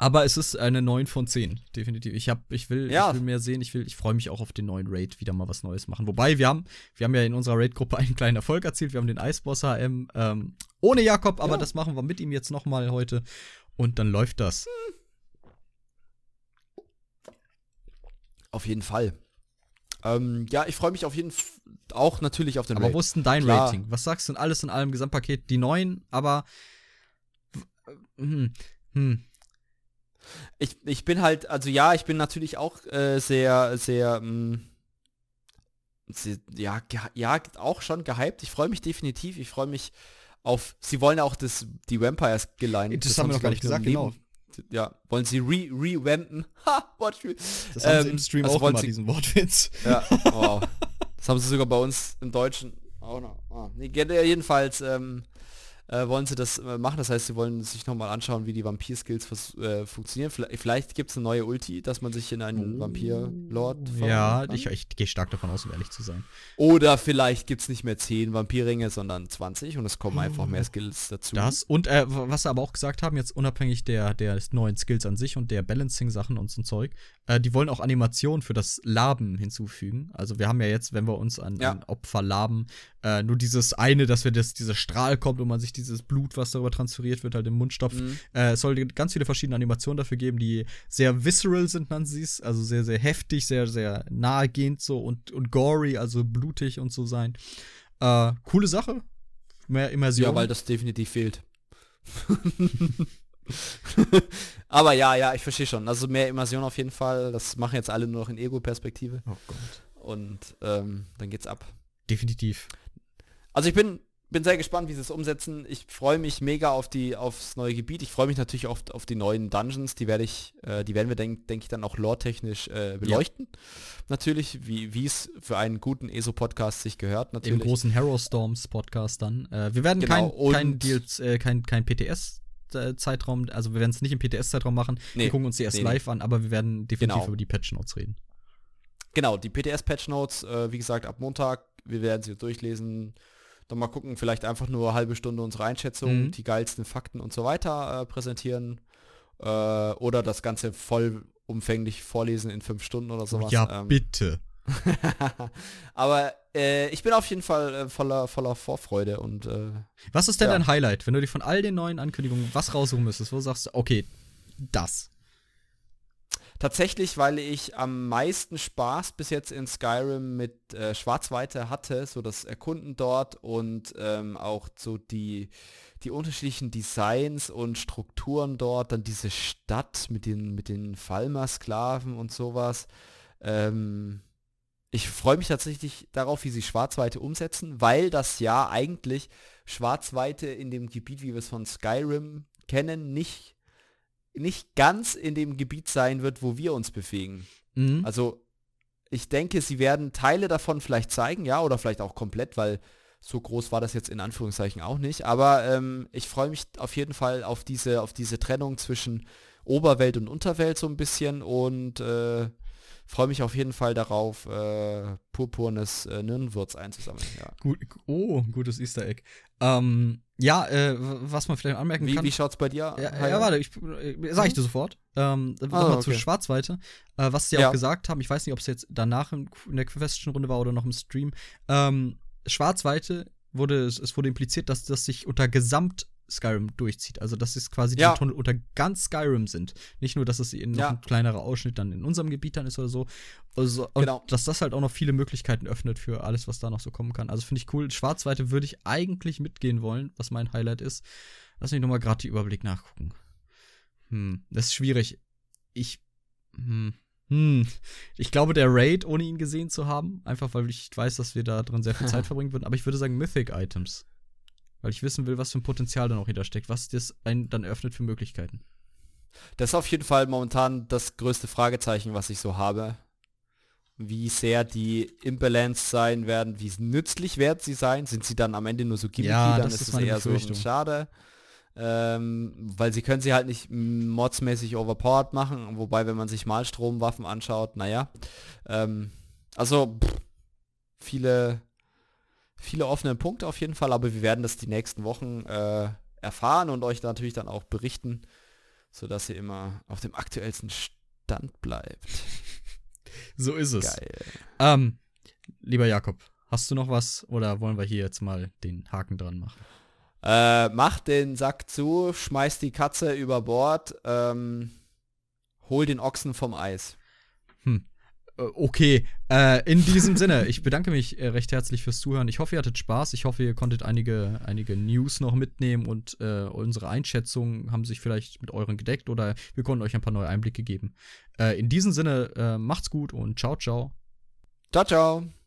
aber es ist eine 9 von 10, definitiv. Ich, hab, ich, will, ja. ich will mehr sehen, ich, ich freue mich auch auf den neuen Raid, wieder mal was Neues machen. Wobei, wir haben, wir haben ja in unserer Raid-Gruppe einen kleinen Erfolg erzielt. Wir haben den Eisboss HM ähm, ohne Jakob, aber ja. das machen wir mit ihm jetzt nochmal heute. Und dann läuft das. Auf jeden Fall. Ähm, ja, ich freue mich auf jeden Fall auch natürlich auf den aber Raid. Aber wo ist denn dein Klar. Rating? Was sagst du denn alles in allem Gesamtpaket? Die 9, aber. Hm, hm. Ich, ich bin halt, also ja, ich bin natürlich auch äh, sehr, sehr, mh, hm, sehr, ja, ja, auch schon gehypt. Ich freue mich definitiv. Ich freue mich auf, sie wollen ja auch das, die Vampires geleihen. Das, das haben wir noch gar nicht gesagt, genau. Ja, wollen sie re-wampen? ha, Wortspiel. Das haben ähm, sie im Stream also auch immer, sie, diesen Wortwitz. Ja, wow. das haben sie sogar bei uns im Deutschen auch noch. Ah, nee, jedenfalls, ähm, äh, wollen sie das äh, machen. Das heißt, sie wollen sich nochmal anschauen, wie die Vampir-Skills äh, funktionieren. Vielleicht, vielleicht gibt es eine neue Ulti, dass man sich in einen oh. Vampir-Lord Ja, ich, ich gehe stark davon aus, um ehrlich zu sein. Oder vielleicht gibt es nicht mehr 10 Vampirringe, sondern 20 und es kommen oh. einfach mehr Skills dazu. Das und äh, was sie aber auch gesagt haben, jetzt unabhängig der, der neuen Skills an sich und der Balancing-Sachen und so ein Zeug, äh, die wollen auch Animationen für das Laben hinzufügen. Also wir haben ja jetzt, wenn wir uns an, ja. an Opfer laben, äh, nur dieses eine, dass wir das, dieser Strahl kommt und man sich dieses Blut, was darüber transferiert wird, halt im Mund stopft. Mhm. Äh, es soll ganz viele verschiedene Animationen dafür geben, die sehr visceral sind, man sie es. Also sehr, sehr heftig, sehr, sehr nahegehend so und, und gory, also blutig und so sein. Äh, coole Sache. Mehr Immersion. Ja, weil das definitiv fehlt. Aber ja, ja, ich verstehe schon. Also mehr Immersion auf jeden Fall. Das machen jetzt alle nur noch in Ego-Perspektive. Oh Gott. Und ähm, dann geht's ab. definitiv. Also ich bin, bin sehr gespannt, wie sie es umsetzen. Ich freue mich mega auf die, aufs neue Gebiet. Ich freue mich natürlich auf, auf die neuen Dungeons. Die werde ich, äh, die werden wir, denke denk ich, dann auch lore-technisch äh, beleuchten. Ja. Natürlich, wie es für einen guten ESO-Podcast sich gehört. Natürlich. Im großen Hero Storms Podcast dann. Äh, wir werden genau. kein, kein, Deals, äh, kein, kein PTS Zeitraum, also wir werden es nicht im PTS-Zeitraum machen, nee, wir gucken uns die erst nee, live nee. an, aber wir werden definitiv genau. über die Patch Notes reden. Genau, die PTS-Patch Notes, äh, wie gesagt, ab Montag, wir werden sie durchlesen, dann mal gucken, vielleicht einfach nur eine halbe Stunde unsere Einschätzung, mhm. die geilsten Fakten und so weiter äh, präsentieren äh, oder das Ganze vollumfänglich vorlesen in fünf Stunden oder sowas. Ja, ähm, bitte. Aber äh, ich bin auf jeden Fall äh, voller, voller Vorfreude und äh, Was ist denn ja. dein Highlight, wenn du dir von all den neuen Ankündigungen was raussuchen müsstest? Wo sagst du, okay, das? Tatsächlich, weil ich am meisten Spaß bis jetzt in Skyrim mit äh, Schwarzweite hatte, so das Erkunden dort und ähm, auch so die, die unterschiedlichen Designs und Strukturen dort, dann diese Stadt mit den, mit den Falmer-Sklaven und sowas. Ähm, ich freue mich tatsächlich darauf, wie sie Schwarzweite umsetzen, weil das ja eigentlich Schwarzweite in dem Gebiet, wie wir es von Skyrim kennen, nicht nicht ganz in dem Gebiet sein wird, wo wir uns bewegen. Mhm. Also ich denke, sie werden Teile davon vielleicht zeigen, ja, oder vielleicht auch komplett, weil so groß war das jetzt in Anführungszeichen auch nicht. Aber ähm, ich freue mich auf jeden Fall auf diese, auf diese Trennung zwischen Oberwelt und Unterwelt so ein bisschen und äh, freue mich auf jeden Fall darauf, äh, purpurnes äh, Nirnwurz einzusammeln. Ja. Gut, oh, gutes Easter Egg. Ähm, ja, äh, was man vielleicht anmerken wie, kann. Wie schaut's bei dir? Ja, ja warte, ich, äh, sag ich dir sofort. Ähm, ah, Nochmal okay. zu Schwarzweite. Äh, was sie ja. auch gesagt haben, ich weiß nicht, ob es jetzt danach in, in der Question Runde war oder noch im Stream. Ähm, Schwarzweite wurde, es wurde impliziert, dass das sich unter Gesamt Skyrim durchzieht. Also, dass es quasi ja. die Tunnel unter ganz Skyrim sind. Nicht nur, dass es in noch ja. ein kleinerer Ausschnitt dann in unserem Gebiet dann ist oder so. Also, genau. dass das halt auch noch viele Möglichkeiten öffnet für alles, was da noch so kommen kann. Also, finde ich cool. Schwarzweite würde ich eigentlich mitgehen wollen, was mein Highlight ist. Lass mich nochmal gerade die Überblick nachgucken. Hm, das ist schwierig. Ich. Hm. Hm. Ich glaube, der Raid, ohne ihn gesehen zu haben, einfach weil ich weiß, dass wir da drin sehr viel Zeit verbringen würden, aber ich würde sagen Mythic Items. Weil ich wissen will, was für ein Potenzial da noch hintersteckt, was das einen dann eröffnet für Möglichkeiten. Das ist auf jeden Fall momentan das größte Fragezeichen, was ich so habe. Wie sehr die Imbalance sein werden, wie nützlich werden sie sein. Sind sie dann am Ende nur so gimmicky, ja, dann ist es eher so schade. Ähm, weil sie können sie halt nicht modsmäßig overpowered machen, wobei, wenn man sich mal Stromwaffen anschaut, naja. Ähm, also, pff, viele viele offene Punkte auf jeden Fall, aber wir werden das die nächsten Wochen äh, erfahren und euch natürlich dann auch berichten, sodass ihr immer auf dem aktuellsten Stand bleibt. so ist es. Geil. Ähm, lieber Jakob, hast du noch was oder wollen wir hier jetzt mal den Haken dran machen? Äh, mach den Sack zu, schmeiß die Katze über Bord, ähm, hol den Ochsen vom Eis. Hm. Äh, okay, äh, in diesem Sinne, ich bedanke mich äh, recht herzlich fürs Zuhören. Ich hoffe, ihr hattet Spaß. Ich hoffe, ihr konntet einige, einige News noch mitnehmen und äh, unsere Einschätzungen haben sich vielleicht mit euren gedeckt oder wir konnten euch ein paar neue Einblicke geben. Äh, in diesem Sinne, äh, macht's gut und ciao, ciao. Ciao, ciao.